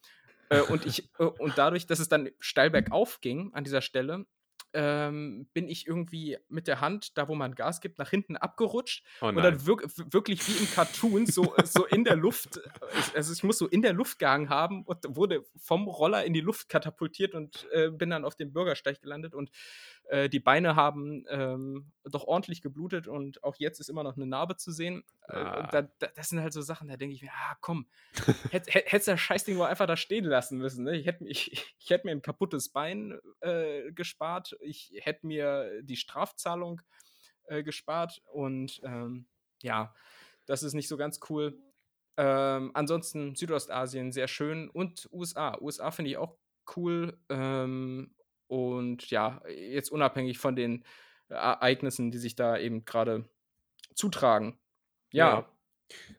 Äh, und ich äh, und dadurch, dass es dann steil bergauf ging an dieser Stelle, ähm, bin ich irgendwie mit der Hand, da wo man Gas gibt, nach hinten abgerutscht Oh und dann wirk wirklich wie im Cartoon so so in der Luft ich also, ich muss so in der Luft gehangen haben und wurde vom Roller in die Luft katapultiert und, äh, bin dann auf dem Bürgersteig gelandet und, äh, die Beine haben, ähm, doch ordentlich geblutet und auch jetzt ist immer noch 'ne Narbe zu sehen. Äh, und da Ah. da das sind halt so Sachen, da denke ich mir: „Ah, komm, hätt hä hättest das Scheißding wohl einfach da stehen lassen müssen, ne?“ Ich hätte ich ich hätte mir 'n kaputtes Bein, äh, gespart. Ich hätte mir die Strafzahlung, äh, gespart und, ähm, ja, das ist nicht so ganz cool. Ähm, ansonsten Südostasien sehr schön und USA. USA finde ich auch cool, ähm, und ja, jetzt unabhängig von den Ereignissen, die sich da eben grade zutragen. Ja. Ja.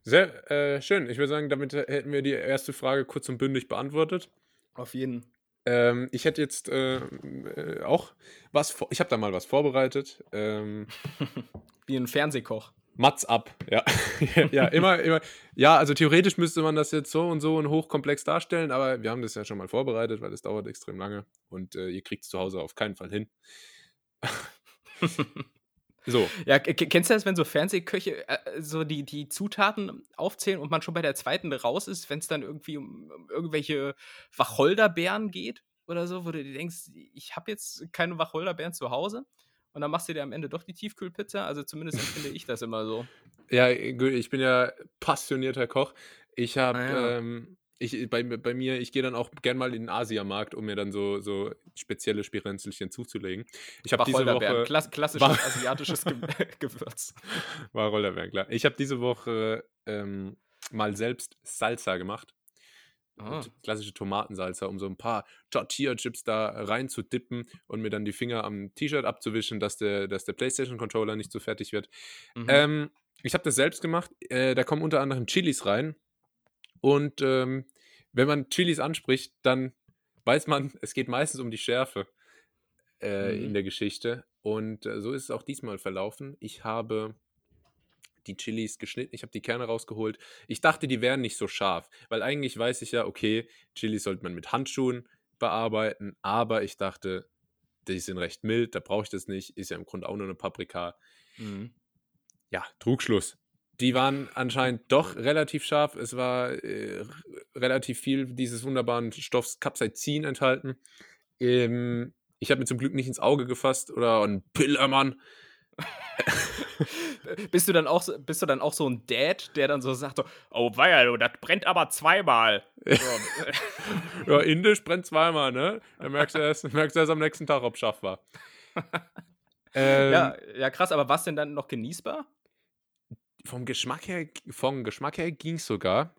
Sehr, äh, schön. Ich würde sagen, damit hä hätten wir die erste Frage kurz und bündig beantwortet. Auf jeden. Ähm, ich hätte jetzt, ähm, äh, auch was vor ich habe da mal was vorbereitet. Ähm Wie 'n Fernsehkoch. Mats ab, ja. Ja, immer immer ja, also theoretisch müsste man das jetzt so und so und hochkomplex darstellen, aber wir haben das ja schon mal vorbereitet, weil das dauert extrem lange und, äh, ihr kriegt's zu Hause auf keinen Fall hin. So. Ja, ke ke kennst du das, wenn so Fernsehköche, äh, so die die Zutaten aufzählen und man schon bei der 2. raus ist, wenn's dann irgendwie um um irgendwelche Wacholderbeeren geht oder so, wo du dir denkst: „Ich habe jetzt keine Wacholderbeeren zu Hause?“ Und dann machst du dir am Ende doch die Tiefkühlpizza. Also, zumindest empfinde ich das immer so. Ja, äh, ich bin ja passionierter Koch. Ich habe, Ah ja. ähm ich bei bei mir ich gehe dann auch gern mal in den Asiamarkt, um mir dann so so spezielle Spirenzchen zuzulegen. Ich habe diese Woche klass klassisches asiatisches Ge Gewürz. Wacholderbeeren, klar. Ich habe diese Woche, ähm, mal selbst Salsa gemacht. Ah. Klassische Tomatensalsa, um so 'n paar Tortilla-Chips da reinzudippen und mir dann die Finger am T-Shirt abzuwischen, dass der dass der PlayStation-Controller nicht so fettig wird. Mhm. Ähm, ich habe das selbst gemacht. Äh, da kommen unter anderem Chilis rein. Und, ähm, wenn man Chilis anspricht, dann weiß man, es geht meistens um die Schärfe, äh, in Mhm. der Geschichte. Und, äh, so ist es auch diesmal verlaufen. Ich habe die Chilis geschnitten, ich habe die Kerne rausgeholt. Ich dachte, die wären nicht so scharf, weil eigentlich weiß ich ja, okay, Chilis sollte man mit Handschuhen bearbeiten, aber ich dachte, die sind recht mild, da brauche ich das nicht, ist ja im Grunde auch nur 'ne Paprika. Mhm. Ja, Trugschluss. Die waren anscheinend doch relativ scharf. Es war, äh, relativ viel dieses wunderbaren Stoffs Capsaicin enthalten. Ähm, ich habe mir zum Glück nicht ins Auge gefasst oder 'n Pillermann. Bist du dann auch so bist du dann auch so 'n Dad, der dann so sagt so: „Oh weia, du, das brennt aber zweimal.“ So. Ja, indisch brennt zweimal, ne? Da merkst du erst merkst du erst am nächsten Tag, ob's scharf war. Ähm Ja, ja krass, aber war's denn dann noch genießbar? Vom Geschmack her vom Geschmack her ging's sogar,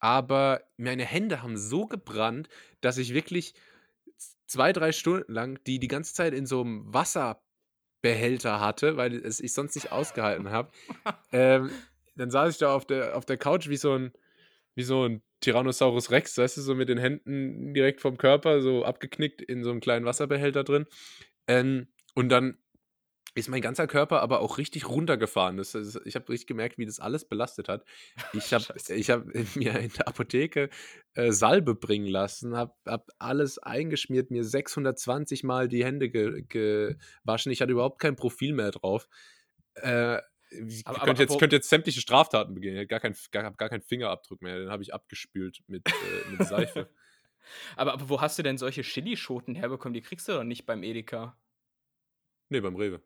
aber meine Hände haben so gebrannt, dass ich wirklich z 2, 3 Stunden lang die die ganze Zeit in so 'm Wasserbehälter hatte, weil es ich sonst nicht ausgehalten habe. Ähm, dann saß ich da auf der auf der Couch wie so 'n wie so ein Tyrannosaurus Rex, weißt du, so mit den Händen direkt vom Körper, so abgeknickt in so einem kleinen Wasserbehälter drin. Ähm, und dann ist mein ganzer Körper aber auch richtig runtergefahren. Das, das, ich habe richtig gemerkt, wie das alles belastet hat. Ich habe hab mir in der Apotheke äh, Salbe bringen lassen, habe hab alles eingeschmiert, mir 620 Mal die Hände ge gewaschen. Ich hatte überhaupt kein Profil mehr drauf. Äh, ich aber, könnte, jetzt, könnte jetzt sämtliche Straftaten begehen. Ich habe gar, kein, gar, gar keinen Fingerabdruck mehr. Den habe ich abgespült mit, äh, mit Seife. aber, aber wo hast du denn solche Chilischoten herbekommen? Die kriegst du doch nicht beim Edeka. Nee, beim Rewe.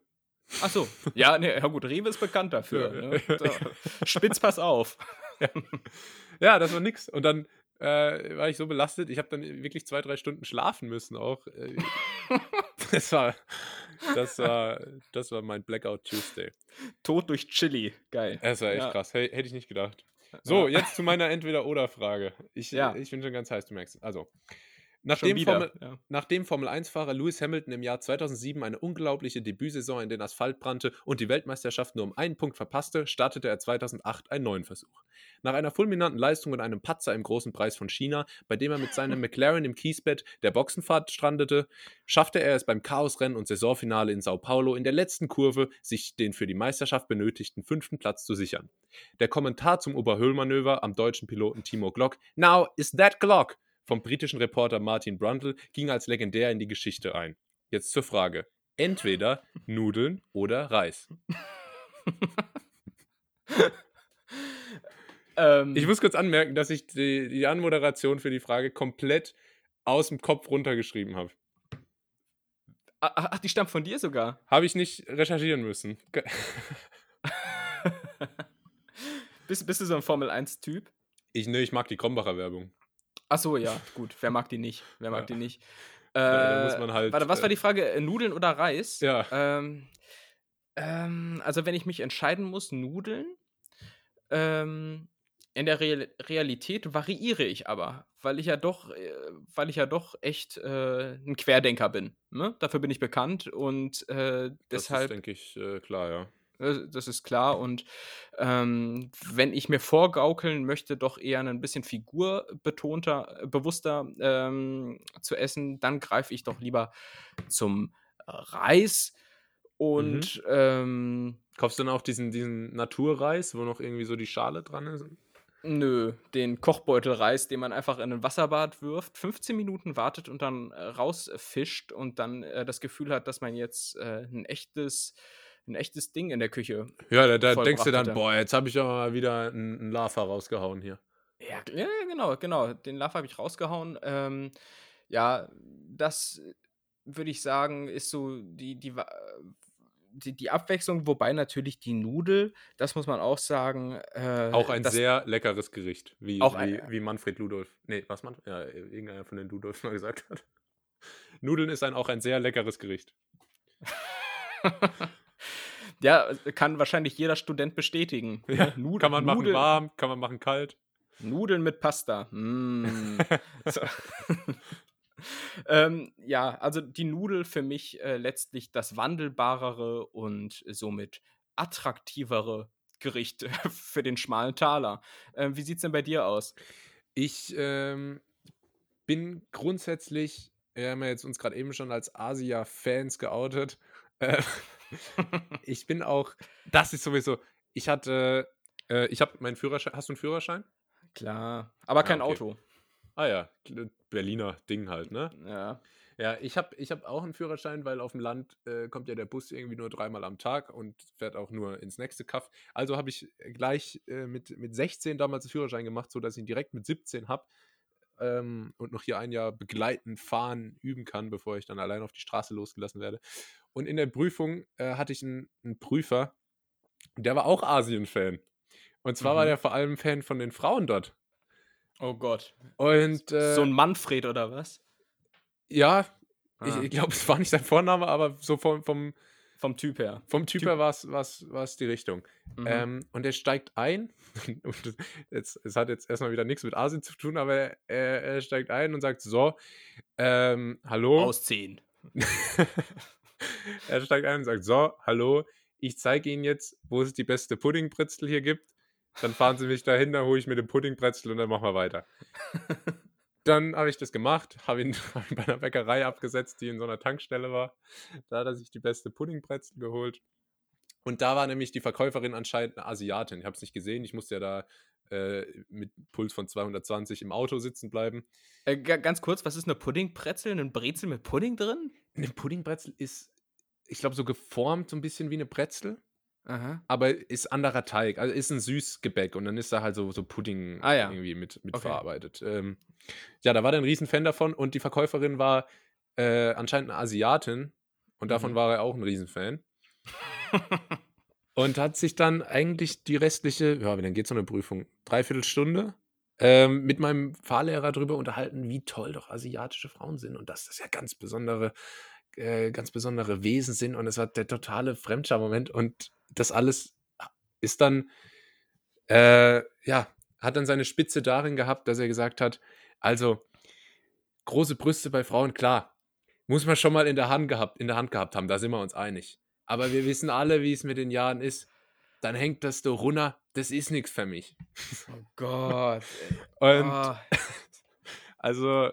Ach so, ja, nee, ja gut, Rewe ist bekannt dafür. Ne? so. Spitz, pass auf. Ja. das war nix. Und dann äh, war ich so belastet, ich habe dann wirklich zwei, drei Stunden schlafen müssen auch. Äh, das war, das war, das war mein Blackout Tuesday. Tod durch Chili, geil. Das war echt ja. krass, hätte ich nicht gedacht. So, jetzt zu meiner Entweder-Oder-Frage. Ich, ja. ich bin schon ganz heiß, du merkst. Also, Nachdem, Formel, ja. nachdem Formel 1-Fahrer Lewis Hamilton im Jahr 2007 eine unglaubliche Debütsaison in den Asphalt brannte und die Weltmeisterschaft nur um einen Punkt verpasste, startete er 2008 einen neuen Versuch. Nach einer fulminanten Leistung und einem Patzer im großen Preis von China, bei dem er mit seinem McLaren im Kiesbett der Boxenfahrt strandete, schaffte er es beim Chaosrennen und Saisonfinale in Sao Paulo in der letzten Kurve, sich den für die Meisterschaft benötigten fünften Platz zu sichern. Der Kommentar zum Oberhöhlmanöver am deutschen Piloten Timo Glock, Now is that Glock? Vom britischen Reporter Martin Brundle ging als legendär in die Geschichte ein. Jetzt zur Frage. Entweder Nudeln oder Reis. ähm, ich muss kurz anmerken, dass ich die, die Anmoderation für die Frage komplett aus dem Kopf runtergeschrieben habe. Ach, die stammt von dir sogar? Habe ich nicht recherchieren müssen. bist, bist du so ein Formel-1-Typ? Ich, ne, ich mag die Krombacher Werbung. Ach so, ja, gut. Wer mag die nicht? Wer mag ja. die nicht? Äh, ja, muss man halt, warte, was war äh, die Frage? Äh, Nudeln oder Reis? Ja. Ähm, ähm, also, wenn ich mich entscheiden muss, Nudeln. Ähm, in der Real Realität variiere ich aber, weil ich ja doch, äh, weil ich ja doch echt äh, ein Querdenker bin. Ne? Dafür bin ich bekannt und äh, deshalb. Das ist, denke ich, äh, klar, ja. Äh, das ist klar. Und ähm, wenn ich mir vorgaukeln möchte, doch eher ein bisschen figurbetonter, äh, bewusster ähm, zu essen, dann greife ich doch lieber zum Reis. Und mhm. ähm, kaufst du dann auch diesen, diesen Naturreis, wo noch irgendwie so die Schale dran ist? Nö, den Kochbeutelreis, den man einfach in ein Wasserbad wirft, 15 Minuten wartet und dann äh, rausfischt und dann äh, das Gefühl hat, dass man jetzt äh, ein echtes ein echtes Ding in der Küche. Ja, da, da denkst du dann, boah, jetzt habe ich aber mal wieder einen Lava rausgehauen hier. Ja, ja genau, genau. Den Lava habe ich rausgehauen. Ähm, ja, das würde ich sagen, ist so die, die, die, die, Abwechslung, wobei natürlich die Nudel, das muss man auch sagen. Äh, auch ein sehr leckeres Gericht, wie, wie, ein, wie Manfred Ludolf. Nee, was man? Ja, irgendeiner von den Ludolf mal gesagt hat. Nudeln ist ein, auch ein sehr leckeres Gericht. Ja, kann wahrscheinlich jeder Student bestätigen. Ja, Nudeln, kann man machen warm, kann man machen kalt. Nudeln mit Pasta. Mm. ähm, ja, also die Nudel für mich äh, letztlich das wandelbarere und somit attraktivere Gericht für den schmalen Taler. Ähm, wie sieht es denn bei dir aus? Ich ähm, bin grundsätzlich, wir haben ja jetzt uns gerade eben schon als Asia-Fans geoutet. Äh, ich bin auch, das ist sowieso, ich hatte, äh, ich habe meinen Führerschein, hast du einen Führerschein? Klar, aber kein ah, okay. Auto. Ah ja, Berliner Ding halt, ne? Ja. Ja, ich habe ich hab auch einen Führerschein, weil auf dem Land äh, kommt ja der Bus irgendwie nur dreimal am Tag und fährt auch nur ins nächste Kaff. Also habe ich gleich äh, mit, mit 16 damals einen Führerschein gemacht, sodass ich ihn direkt mit 17 habe ähm, und noch hier ein Jahr begleiten, fahren, üben kann, bevor ich dann allein auf die Straße losgelassen werde. Und in der Prüfung äh, hatte ich einen, einen, Prüfer, der war auch Asien-Fan. Und zwar mhm. war der vor allem Fan von den Frauen dort. Oh Gott. Und, äh, so ein Manfred oder was? Ja, ah. ich, ich glaube, es war nicht sein Vorname, aber so vom, vom, vom Typ her. Vom Typ, typ. her war es die Richtung. Mhm. Ähm, und er steigt ein. und es hat jetzt erstmal wieder nichts mit Asien zu tun, aber er, er steigt ein und sagt: So, ähm, hallo. Ausziehen. er steigt ein und sagt: So, hallo, ich zeige Ihnen jetzt, wo es die beste Puddingbritzel hier gibt. Dann fahren sie mich dahin, dann hole ich mir den Puddingbrezel und dann machen wir weiter. Dann habe ich das gemacht, habe ihn, hab ihn bei einer Bäckerei abgesetzt, die in so einer Tankstelle war. Da hat er sich die beste Puddingbrezel geholt. Und da war nämlich die Verkäuferin anscheinend eine Asiatin. Ich habe es nicht gesehen. Ich musste ja da äh, mit Puls von 220 im Auto sitzen bleiben. Äh, ganz kurz, was ist eine Puddingbrezel? Ein Brezel mit Pudding drin? Eine Puddingbrezel ist, ich glaube, so geformt so ein bisschen wie eine Brezel. Aha. Aber ist anderer Teig. Also ist ein Süßgebäck und dann ist da halt so, so Pudding Ah ja. irgendwie mit, mit Okay. verarbeitet. Ähm, ja, da war der ein Riesenfan davon und die Verkäuferin war äh, anscheinend eine Asiatin und davon Mhm. war er auch ein Riesenfan. Und hat sich dann eigentlich die restliche, ja, wie lange geht so eine Prüfung? Dreiviertel Stunde ähm, mit meinem Fahrlehrer darüber unterhalten, wie toll doch asiatische Frauen sind und dass das ja ganz besondere, äh, ganz besondere Wesen sind. Und es war der totale Fremdschau-Moment. Und das alles ist dann, äh, ja, hat dann seine Spitze darin gehabt, dass er gesagt hat, also große Brüste bei Frauen, klar, muss man schon mal in der Hand gehabt, in der Hand gehabt haben, da sind wir uns einig. Aber wir wissen alle, wie es mit den Jahren ist. Dann hängt das da runter, das ist nichts für mich. Oh Gott. Und oh, also,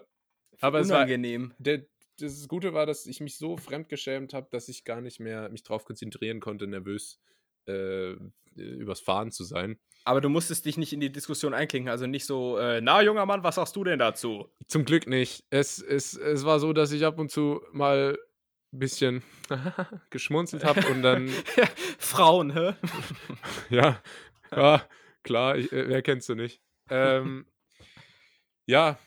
aber es war, unangenehm. der, das Gute war, dass ich mich so fremdgeschämt habe, dass ich gar nicht mehr mich darauf konzentrieren konnte, nervös äh, übers Fahren zu sein. Aber du musstest dich nicht in die Diskussion einklinken. Also nicht so, äh, na, junger Mann, was sagst du denn dazu? Zum Glück nicht. Es, es, es war so, dass ich ab und zu mal ein bisschen geschmunzelt habe und dann, Frauen, hä? ja, ja, klar, ich, äh, wer kennst du nicht? Ähm, ja,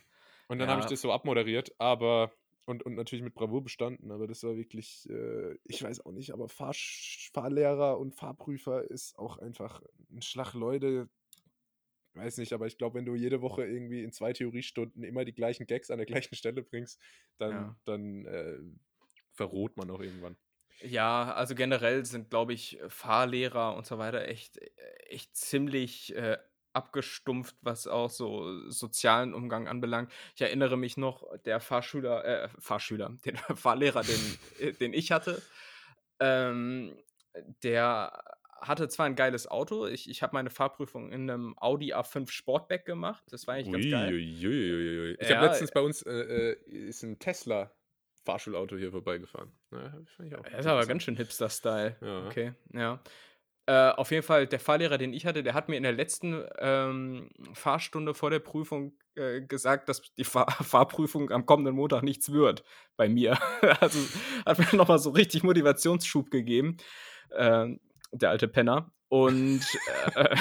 und dann habe ich Ja. das so abmoderiert, aber und, und natürlich mit Bravour bestanden, aber das war wirklich, äh, ich weiß auch nicht, aber Fahrsch Fahrlehrer und Fahrprüfer ist auch einfach ein Schlag Leute. Weiß nicht, aber ich glaube, wenn du jede Woche irgendwie in zwei Theoriestunden immer die gleichen Gags an der gleichen Stelle bringst, dann, Ja. dann äh, verroht man auch irgendwann. Ja, also generell sind, glaube ich, Fahrlehrer und so weiter echt, echt ziemlich äh, abgestumpft, was auch so sozialen Umgang anbelangt. Ich erinnere mich noch, der Fahrschüler, äh, Fahrschüler, den Fahrlehrer, den, äh, den ich hatte, ähm, der hatte zwar ein geiles Auto, ich, ich habe meine Fahrprüfung in einem Audi A5 Sportback gemacht, das war eigentlich ganz geil. Uiuiuiui. Ich Ja, habe letztens bei uns äh, äh, ist ein Tesla Fahrschulauto hier vorbeigefahren. Ja, Das ist aber ganz schön Hipster-Style. Ja. Okay, ja. Äh, auf jeden Fall, der Fahrlehrer, den ich hatte, der hat mir in der letzten ähm, Fahrstunde vor der Prüfung äh, gesagt, dass die Fahr Fahrprüfung am kommenden Montag nichts wird bei mir. also hat mir nochmal so richtig Motivationsschub gegeben, ähm, der alte Penner. Und äh,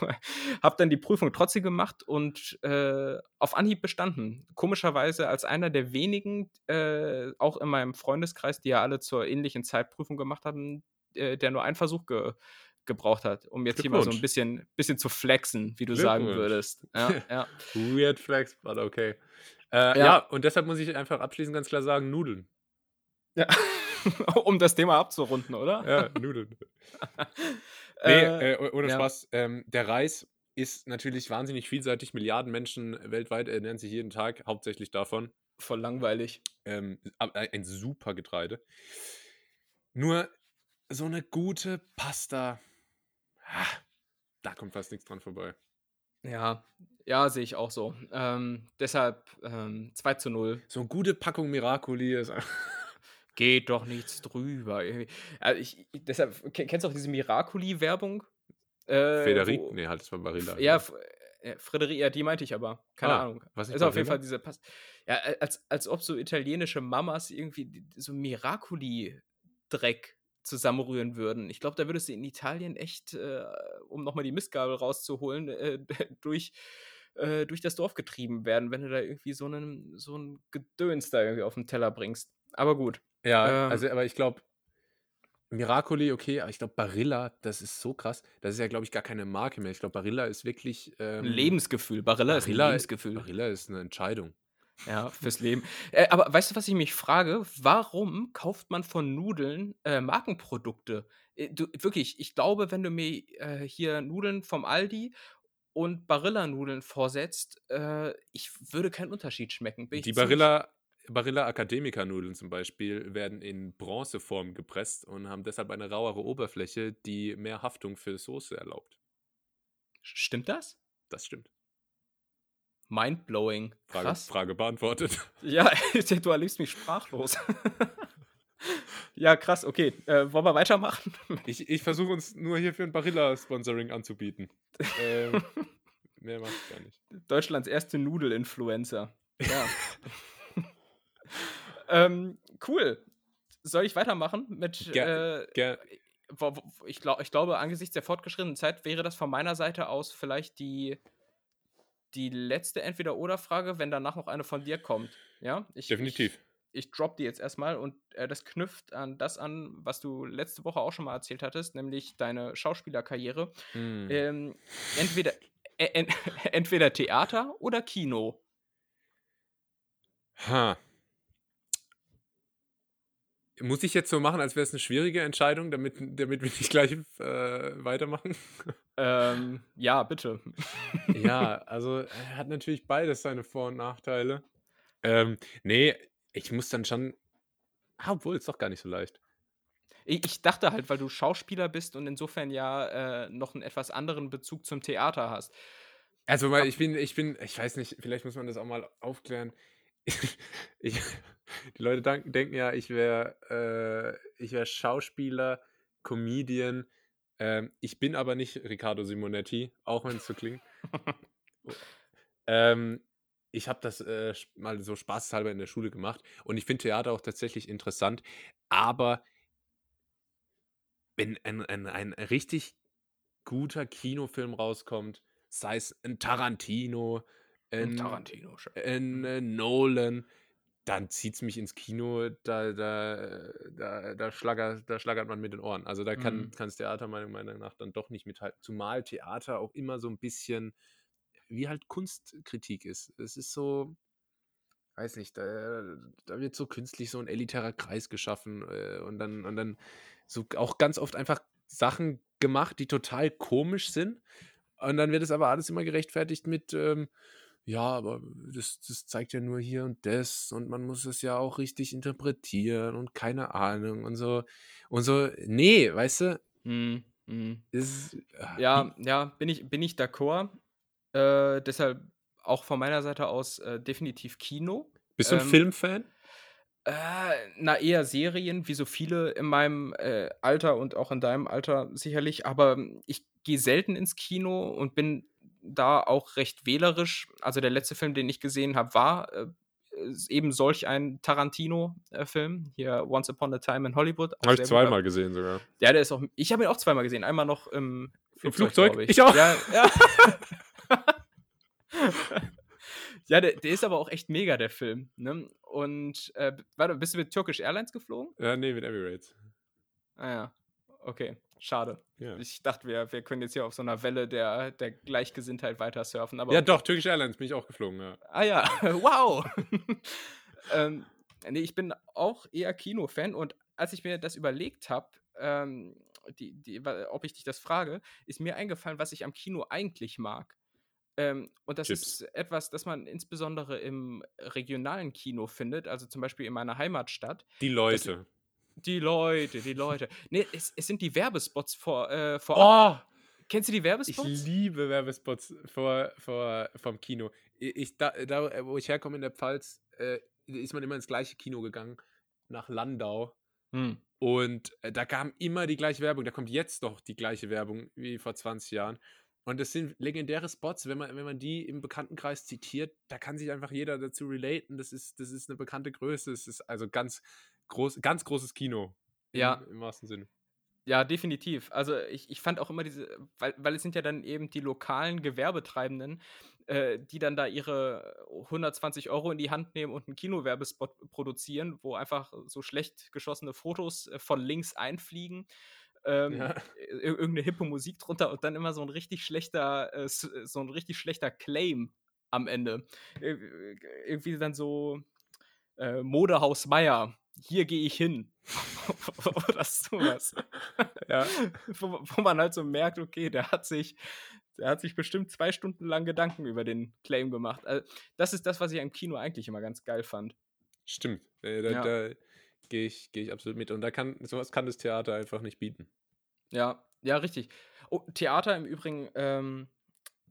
habe dann die Prüfung trotzdem gemacht und äh, auf Anhieb bestanden. Komischerweise als einer der wenigen, äh, auch in meinem Freundeskreis, die ja alle zur ähnlichen Zeit Prüfung gemacht haben, äh, der nur einen Versuch ge gebraucht hat, um jetzt hier mal so ein bisschen, bisschen zu flexen, wie du sagen würdest. Ja, ja. Weird Flex, but okay. Äh, Ja. ja. und deshalb muss ich einfach abschließend ganz klar sagen, Nudeln. ja. um das Thema abzurunden, oder? Ja, Nudeln. Nee, Äh, äh, oh- ohne ja. Spaß. Ähm, der Reis ist natürlich wahnsinnig vielseitig. Milliarden Menschen weltweit ernähren sich jeden Tag hauptsächlich davon. voll langweilig. Ähm, ein super Getreide. Nur so eine gute Pasta, ah, da kommt fast nichts dran vorbei. Ja, ja, sehe ich auch so. Ähm, deshalb ähm, 2 zu 0. So eine gute Packung Miracoli ist Geht doch nichts drüber. Also ich, ich, deshalb, ken- kennst du auch diese Miracoli-Werbung? Äh, Federic, wo- nee, halt, das war Barilla. Ja, äh, Frederik, ja, die meinte ich aber. Keine Ah, Ahnung. was Ist auf jeden? Fall diese Pass. Ja, als, als ob so italienische Mamas irgendwie so Miracoli-Dreck zusammenrühren würden. Ich glaube, da würdest du in Italien echt, äh, um nochmal die Mistgabel rauszuholen, äh, durch, äh, durch das Dorf getrieben werden, wenn du da irgendwie so einen so ein Gedöns da irgendwie auf den Teller bringst. Aber gut. Ja, Ähm, also, aber ich glaube, Miracoli, okay, aber ich glaube, Barilla, das ist so krass. Das ist ja, glaube ich, gar keine Marke mehr. Ich glaube, Barilla ist wirklich. Ein Ähm, Lebensgefühl. Barilla, ist ein Barilla, Lebensgefühl. Barilla ist eine Entscheidung. Ja, fürs Leben. Äh, aber weißt du, was ich mich frage? Warum kauft man von Nudeln äh, Markenprodukte? Äh, du, wirklich, ich glaube, wenn du mir äh, hier Nudeln vom Aldi und Barilla-Nudeln vorsetzt, äh, ich würde keinen Unterschied schmecken. Die Barilla, Barilla Academica-Nudeln zum Beispiel werden in Bronzeform gepresst und haben deshalb eine rauere Oberfläche, die mehr Haftung für Soße erlaubt. Stimmt das? Das stimmt. Mindblowing. Frage, Krass. Frage beantwortet. Ja, du erlebst mich sprachlos. ja, krass, okay. Äh, wollen wir weitermachen? Ich, ich versuche uns nur hier für ein Barilla-Sponsoring anzubieten. Ähm, mehr mache ich gar nicht. Deutschlands erste Nudel-Influencer. Ja. ähm, cool. Soll ich weitermachen mit. Ger- äh, Ger ich, glaub, ich glaube, angesichts der fortgeschrittenen Zeit wäre das von meiner Seite aus vielleicht die, die letzte Entweder-Oder-Frage, wenn danach noch eine von dir kommt. Ja? Ich, definitiv. Ich, ich drop die jetzt erstmal und äh, das knüpft an das an, was du letzte Woche auch schon mal erzählt hattest, nämlich deine Schauspielerkarriere. Hm. Ähm, entweder, äh, en, entweder Theater oder Kino. Ha. Muss ich jetzt so machen, als wäre es eine schwierige Entscheidung, damit, damit wir nicht gleich äh, weitermachen? Ähm, ja, bitte. ja, also er hat natürlich beides seine Vor- und Nachteile. Ähm, nee, ich muss dann schon. Ah, obwohl, ist doch gar nicht so leicht. Ich, ich dachte halt, weil du Schauspieler bist und insofern ja äh, noch einen etwas anderen Bezug zum Theater hast. Also, weil ich bin, ich bin, ich weiß nicht, vielleicht muss man das auch mal aufklären. Ich, die Leute dank, denken ja, ich wäre äh, ich wär Schauspieler, Comedian. Ähm, ich bin aber nicht Riccardo Simonetti, auch wenn es so klingt. ähm, ich habe das äh, mal so spaßhalber in der Schule gemacht und ich finde Theater auch tatsächlich interessant, aber wenn ein, ein, ein richtig guter Kinofilm rauskommt, sei es ein Tarantino, ein, Tarantino. schon. ein äh, Nolan, dann zieht es mich ins Kino, da, da, da, da, schlagert, da schlagert man mit den Ohren. Also da kann Mhm. das Theater meiner Meinung nach dann doch nicht mithalten. Zumal Theater auch immer so ein bisschen wie halt Kunstkritik ist. Es ist so, weiß nicht, da, da wird so künstlich so ein elitärer Kreis geschaffen äh, und dann, und dann so auch ganz oft einfach Sachen gemacht, die total komisch sind. Und dann wird es aber alles immer gerechtfertigt mit, ähm, ja, aber das, das zeigt ja nur hier und das und man muss es ja auch richtig interpretieren und keine Ahnung und so. Und so, nee, weißt du, Mhm. Mhm. ist. ah, Ja, ja, bin ich, bin ich d'accord. Äh, deshalb auch von meiner Seite aus äh, definitiv Kino. Bist du ein ähm, Filmfan? Äh, na, eher Serien, wie so viele in meinem äh, Alter und auch in deinem Alter sicherlich. Aber ich gehe selten ins Kino und bin da auch recht wählerisch. Also der letzte Film, den ich gesehen habe, war äh, ist eben solch ein Tarantino-Film. Hier Once Upon a Time in Hollywood. Habe ich gut. zweimal gesehen sogar. Ja, der ist auch. Ich habe ihn auch zweimal gesehen. Einmal noch im Im Flugzeug? glaub Ich auch. Ja, ja. ja der, der ist aber auch echt mega, der Film. Ne? Und äh, warte, bist du mit Turkish Airlines geflogen? Ja, nee, mit Emirates. Ah ja. Okay, schade. Ja. Ich dachte, wir, wir können jetzt hier auf so einer Welle der, der Gleichgesinntheit weiter surfen. Aber ja, doch, Turkish Airlines bin ich auch geflogen, ja. Ah ja, wow. ähm, nee, ich bin auch eher Kinofan und als ich mir das überlegt habe, ähm, die, die, ob ich dich das frage, ist mir eingefallen, was ich am Kino eigentlich mag. Ähm, und das Chips. ist etwas, das man insbesondere im regionalen Kino findet, also zum Beispiel in meiner Heimatstadt. Die Leute. Die Leute, die Leute. Nee, es, es sind die Werbespots vor, äh, vorab. Oh, Kennst du die ich Werbespots? liebe Werbespots vor, vor, vom Kino. Ich, ich- da, da, wo ich herkomme in der Pfalz, äh, ist man immer ins gleiche Kino gegangen, nach Landau. Hm. Und äh, da kam immer die gleiche Werbung. Da kommt jetzt doch die gleiche Werbung wie vor 20 Jahren. Und das sind legendäre Spots, wenn man, wenn man die im Bekanntenkreis zitiert, da kann sich einfach jeder dazu relaten. Das ist, das ist eine bekannte Größe. Es ist also ganz, groß, ganz großes Kino. Im, Ja. Im wahrsten Sinne. Ja, definitiv. Also ich, ich fand auch immer diese, weil, weil es sind ja dann eben die lokalen Gewerbetreibenden, äh, die dann da ihre 120 Euro in die Hand nehmen und einen Kinowerbespot produzieren, wo einfach so schlecht geschossene Fotos äh, von links einfliegen. Ähm, Ja. ir- Irgendeine hippe Musik drunter und dann immer so ein richtig schlechter, äh, s- so ein richtig schlechter Claim am Ende. Ir- Irgendwie dann so äh, Modehaus Meier, hier gehe ich hin. Oder sowas. Ja. wo, wo man halt so merkt, okay, der hat sich, der hat sich bestimmt zwei Stunden lang Gedanken über den Claim gemacht. Also, das ist das, was ich im Kino eigentlich immer ganz geil fand. Stimmt. Äh, da Ja. da gehe ich, geh ich absolut mit. Und da kann, sowas kann das Theater einfach nicht bieten. Ja, ja, richtig. Oh, Theater im Übrigen, ähm,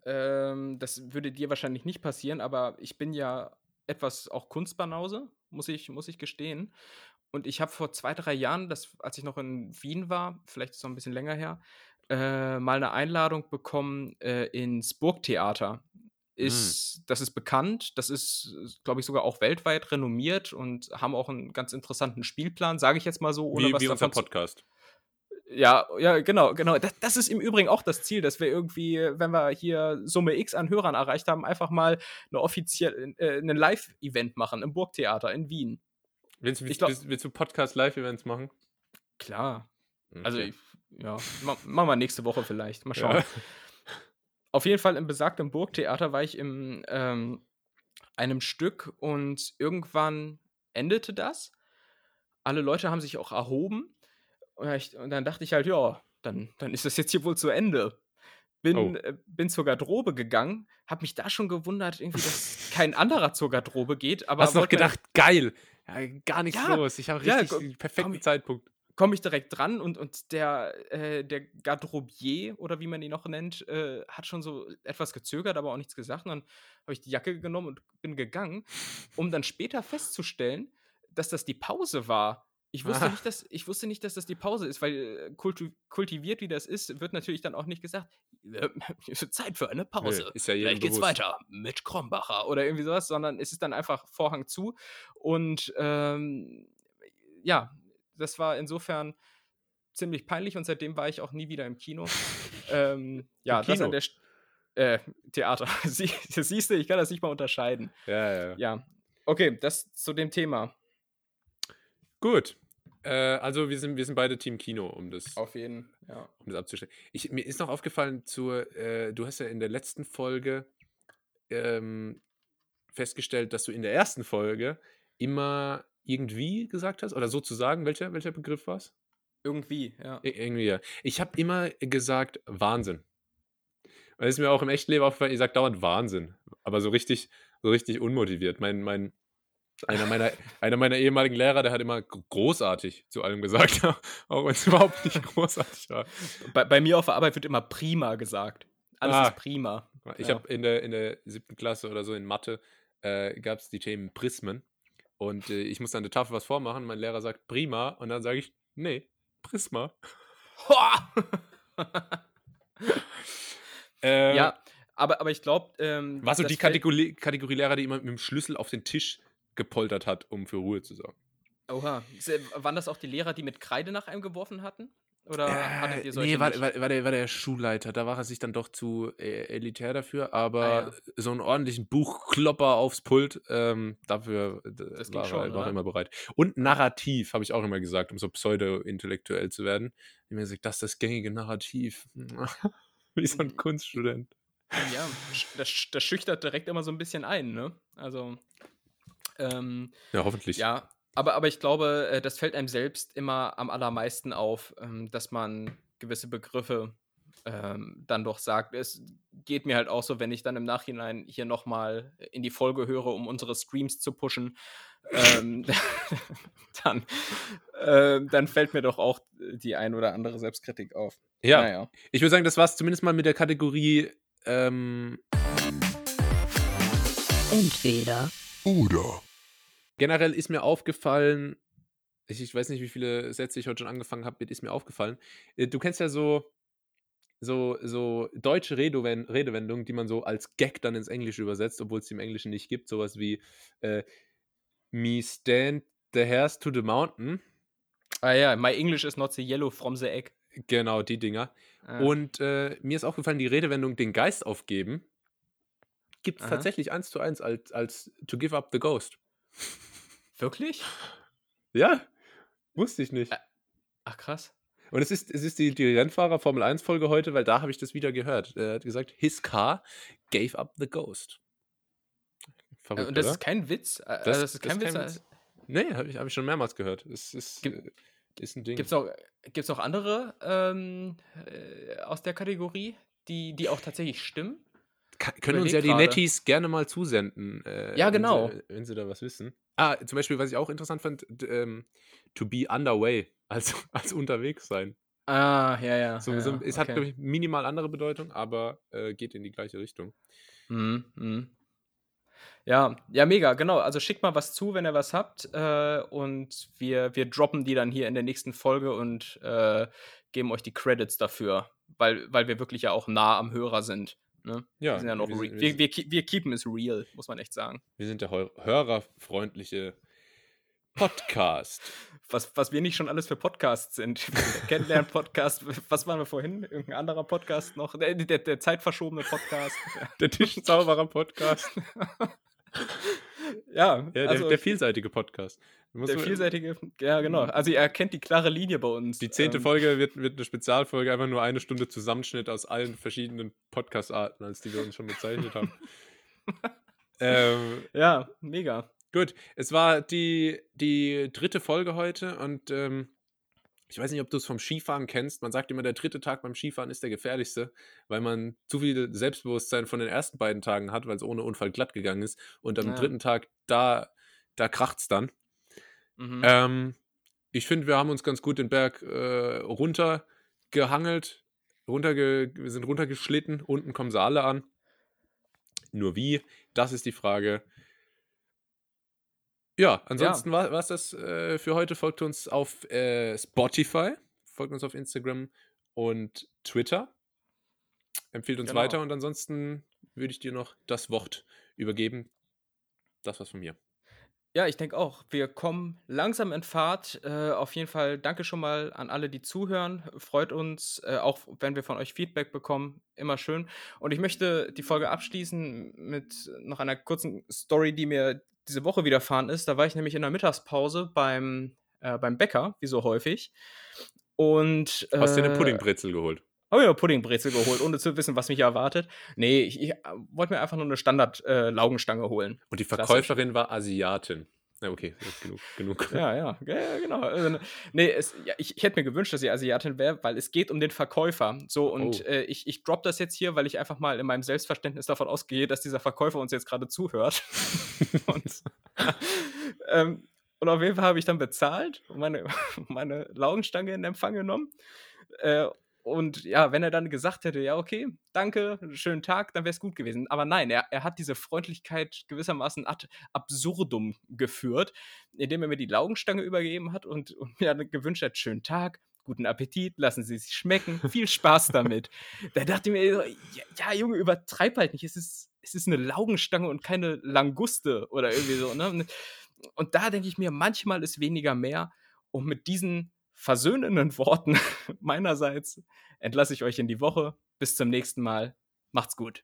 Ähm, das würde dir wahrscheinlich nicht passieren, aber ich bin ja etwas auch Kunstbanause, muss ich, muss ich gestehen. Und ich habe vor zwei, drei Jahren, das, als ich noch in Wien war, vielleicht ist es noch ein bisschen länger her, äh, mal eine Einladung bekommen äh, ins Burgtheater. Hm. Ist, Das ist bekannt, das ist, glaube ich, sogar auch weltweit renommiert und haben auch einen ganz interessanten Spielplan, sage ich jetzt mal so, ohne Wie, was wie unser davon zu Podcast. Ja, ja, genau, genau. Das, das ist im Übrigen auch das Ziel, dass wir irgendwie, wenn wir hier Summe X an Hörern erreicht haben, einfach mal eine offiziell, äh, ein Live-Event machen im Burgtheater in Wien. Willst, willst, glaub- willst, willst du Podcast-Live-Events machen? Klar. Okay. Also, ich, ja, ma, machen wir nächste Woche vielleicht. Mal schauen. ja. Auf jeden Fall im besagten Burgtheater war ich in ähm, einem Stück und irgendwann endete das. Alle Leute haben sich auch erhoben. Und, ich, und dann dachte ich halt, ja, dann, dann ist das jetzt hier wohl zu Ende. Bin, Oh. äh, bin zur Garderobe gegangen, habe mich da schon gewundert, irgendwie, dass kein anderer zur Garderobe geht. Aber Hast noch gedacht, geil. Ja, gar nichts Ja, los. Ich habe ja, richtig ko- den perfekten komm, Zeitpunkt. komme ich direkt dran und, und der, äh, der Garderobier oder wie man ihn noch nennt, äh, hat schon so etwas gezögert, aber auch nichts gesagt. Und dann habe ich die Jacke genommen und bin gegangen, um dann später festzustellen, dass das die Pause war. Ich wusste, Ah. nicht, dass, ich wusste nicht, dass das die Pause ist, weil äh, kultu kultiviert wie das ist, wird natürlich dann auch nicht gesagt, äh, Zeit für eine Pause. Nö, ist ja Gleich geht's bewusst. weiter mit Krombacher oder irgendwie sowas, sondern es ist dann einfach Vorhang zu. Und ähm, ja, das war insofern ziemlich peinlich und seitdem war ich auch nie wieder im Kino. ähm, ja, das Kino? an der St äh, Theater. Sie, das siehst du, ich kann das nicht mal unterscheiden. Ja, ja. Ja. Okay, das zu dem Thema. Gut. Äh, also wir sind, wir sind beide Team Kino, um das, Auf jeden, ja. um das abzustellen. Ich, mir ist noch aufgefallen, zur, äh, du hast ja in der letzten Folge ähm, festgestellt, dass du in der ersten Folge immer irgendwie gesagt hast, oder sozusagen, welcher, welcher Begriff war es? Irgendwie, ja. Irgendwie, ja. Ich habe immer gesagt, Wahnsinn. Und das ist mir auch im echten Leben aufgefallen, ich sage dauernd Wahnsinn. Aber so richtig, so richtig unmotiviert. Mein, mein, einer, meiner, einer meiner ehemaligen Lehrer, der hat immer gr- großartig zu allem gesagt, auch wenn es überhaupt nicht großartig war. Bei, bei mir auf der Arbeit wird immer prima gesagt. Alles Ah. ist prima. Ich Ja. habe in der, in der siebten Klasse oder so in Mathe äh, gab es die Themen Prismen. Und äh, ich muss an der Tafel was vormachen. Mein Lehrer sagt prima. Und dann sage ich, nee, Prisma. Hoa! Äh, ja, aber, aber ich glaube. Ähm, War so die Kategorie, Kategorie Lehrer, die immer mit dem Schlüssel auf den Tisch gepoltert hat, um für Ruhe zu sorgen. Oha. Waren das auch die Lehrer, die mit Kreide nach einem geworfen hatten? Oder hattet ihr Äh, solche nee, war, war, war, der, war der Schulleiter. Da war er sich dann doch zu äh, elitär dafür. Aber Ah, ja. so einen ordentlichen Buchklopper aufs Pult, ähm, dafür äh, Das war, schon, er, war er immer bereit. Und Narrativ, habe ich auch immer gesagt, um so pseudo-intellektuell zu werden. Ich habe mir gesagt, das ist das gängige Narrativ. Wie so ein Mhm. Kunststudent. Ja, das, das schüchtert direkt immer so ein bisschen ein, ne? Also, ähm, Ja, hoffentlich. ja, aber, aber ich glaube, äh, das fällt einem selbst immer am allermeisten auf, ähm, dass man gewisse Begriffe ähm, dann doch sagt. Es geht mir halt auch so, wenn ich dann im Nachhinein hier nochmal in die Folge höre, um unsere Streams zu pushen, ähm, dann, ähm, dann fällt mir doch auch die ein oder andere Selbstkritik auf. Ja, Naja. ich würde sagen, das war es zumindest mal mit der Kategorie ähm, Entweder Oder. generell ist mir aufgefallen, ich, ich weiß nicht, wie viele Sätze ich heute schon angefangen habe, mit ist mir aufgefallen. Äh, Du kennst ja so, so, so deutsche Redewen Redewendungen, die man so als Gag dann ins Englische übersetzt, obwohl es die im Englischen nicht gibt. Sowas wie äh, Me stand the hairs to the mountain. Ah ja, my English is not the yellow from the egg. Genau, die Dinger. Ah. Und äh, mir ist aufgefallen, die Redewendung den Geist aufgeben gibt es tatsächlich eins zu eins als, als to give up the ghost. Wirklich? Ja, wusste ich nicht. Ach krass. Und es ist, es ist die, die Rennfahrer Formel 1 Folge heute, weil da habe ich das wieder gehört. Er hat gesagt, his car gave up the ghost. Äh, Verrückt, Und das oder? ist kein Witz. Äh, Das- also das ist das kein ist Witz. kein äh, Witz. Nee, habe ich, hab ich schon mehrmals gehört. Es ist, Gibt- äh, ist ein Ding. Gibt es auch, gibt's auch andere ähm, äh, aus der Kategorie, die, die auch tatsächlich stimmen? Können uns ja überleg die. Netties gerne mal zusenden. Äh, Ja, genau. Wenn sie, wenn sie da was wissen. Ah, zum Beispiel, was ich auch interessant fand, ähm, to be underway, also als unterwegs sein. Ah, ja, ja. So, ja, so, es hat, okay. glaube ich, minimal andere Bedeutung, aber äh, geht in die gleiche Richtung. Mhm, mhm. Ja, ja, mega, genau. Also schickt mal was zu, wenn ihr was habt. Äh, und wir, wir droppen die dann hier in der nächsten Folge und äh, geben euch die Credits dafür, weil, weil wir wirklich ja auch nah am Hörer sind. Ne? Ja, wir sind ja noch wir sind- wir wir, wir, keep- wir keepen es real, muss man echt sagen. Wir sind der hörerfreundliche Podcast. Was, was wir nicht schon alles für Podcasts sind. Kennenlernen-Podcast. Was waren wir vorhin? Irgendein anderer Podcast noch? Der, der, der zeitverschobene Podcast. Der Tischzauberer-Podcast. Ja, Ja, der, also der vielseitige Podcast. Der vielseitige. Ja, genau. Also ihr erkennt die klare Linie bei uns. Die zehnte Ähm, Folge wird, wird eine Spezialfolge, einfach nur eine Stunde Zusammenschnitt aus allen verschiedenen Podcast-Arten, als die wir uns schon bezeichnet haben. ähm, Ja, mega. gut, es war die, die dritte Folge heute und ähm, ich weiß nicht, ob du es vom Skifahren kennst. Man sagt immer, der dritte Tag beim Skifahren ist der gefährlichste, weil man zu viel Selbstbewusstsein von den ersten beiden Tagen hat, weil es ohne Unfall glatt gegangen ist. Und am Ja. dritten Tag, da, da kracht es dann. Mhm. Ähm, ich finde, wir haben uns ganz gut den Berg äh, runtergehangelt, runterge wir sind runtergeschlitten, unten kommen sie alle an. Nur wie, das ist die Frage. Ja, ansonsten war es das äh, für heute. Folgt uns auf äh, Spotify, folgt uns auf Instagram und Twitter. Empfiehlt uns Genau. weiter und ansonsten würde ich dir noch das Wort übergeben. Das war's von mir. Ja, ich denke auch. Wir kommen langsam in Fahrt. Äh, auf jeden Fall danke schon mal an alle, die zuhören. Freut uns, äh, auch wenn wir von euch Feedback bekommen. Immer schön. Und ich möchte die Folge abschließen mit noch einer kurzen Story, die mir diese Woche widerfahren ist. Da war ich nämlich in der Mittagspause beim, äh, beim Bäcker, wie so häufig. Und, Hast dir eine äh, Puddingbrezel geholt? habe ich eine Puddingbrezel geholt, ohne zu wissen, was mich erwartet. Nee, ich, ich äh, wollte mir einfach nur eine Standard-Laugenstange holen. Und die Klassisch. Verkäuferin war Asiatin. Na, okay, genug. genug. Ja, ja, ja, ja, genau. Also, nee, es, ja, ich, ich hätte mir gewünscht, dass sie Asiatin wäre, weil es geht um den Verkäufer. So, und Oh. äh, ich, ich drop das jetzt hier, weil ich einfach mal in meinem Selbstverständnis davon ausgehe, dass dieser Verkäufer uns jetzt gerade zuhört. und, ähm, und auf jeden Fall habe ich dann bezahlt und meine, meine Laugenstange in Empfang genommen. Äh, und ja, wenn er dann gesagt hätte, ja, okay, danke, schönen Tag, dann wäre es gut gewesen. Aber nein, er, er hat diese Freundlichkeit gewissermaßen ad absurdum geführt, indem er mir die Laugenstange übergeben hat und, und mir dann gewünscht hat, schönen Tag, guten Appetit, lassen Sie sich schmecken, viel Spaß damit. da dachte ich mir, ja, ja, Junge, übertreib halt nicht, es ist, es ist eine Laugenstange und keine Languste oder irgendwie so. Ne? Und da denke ich mir, manchmal ist weniger mehr. Und mit diesen versöhnenden Worten meinerseits entlasse ich euch in die Woche. Bis zum nächsten Mal. Macht's gut.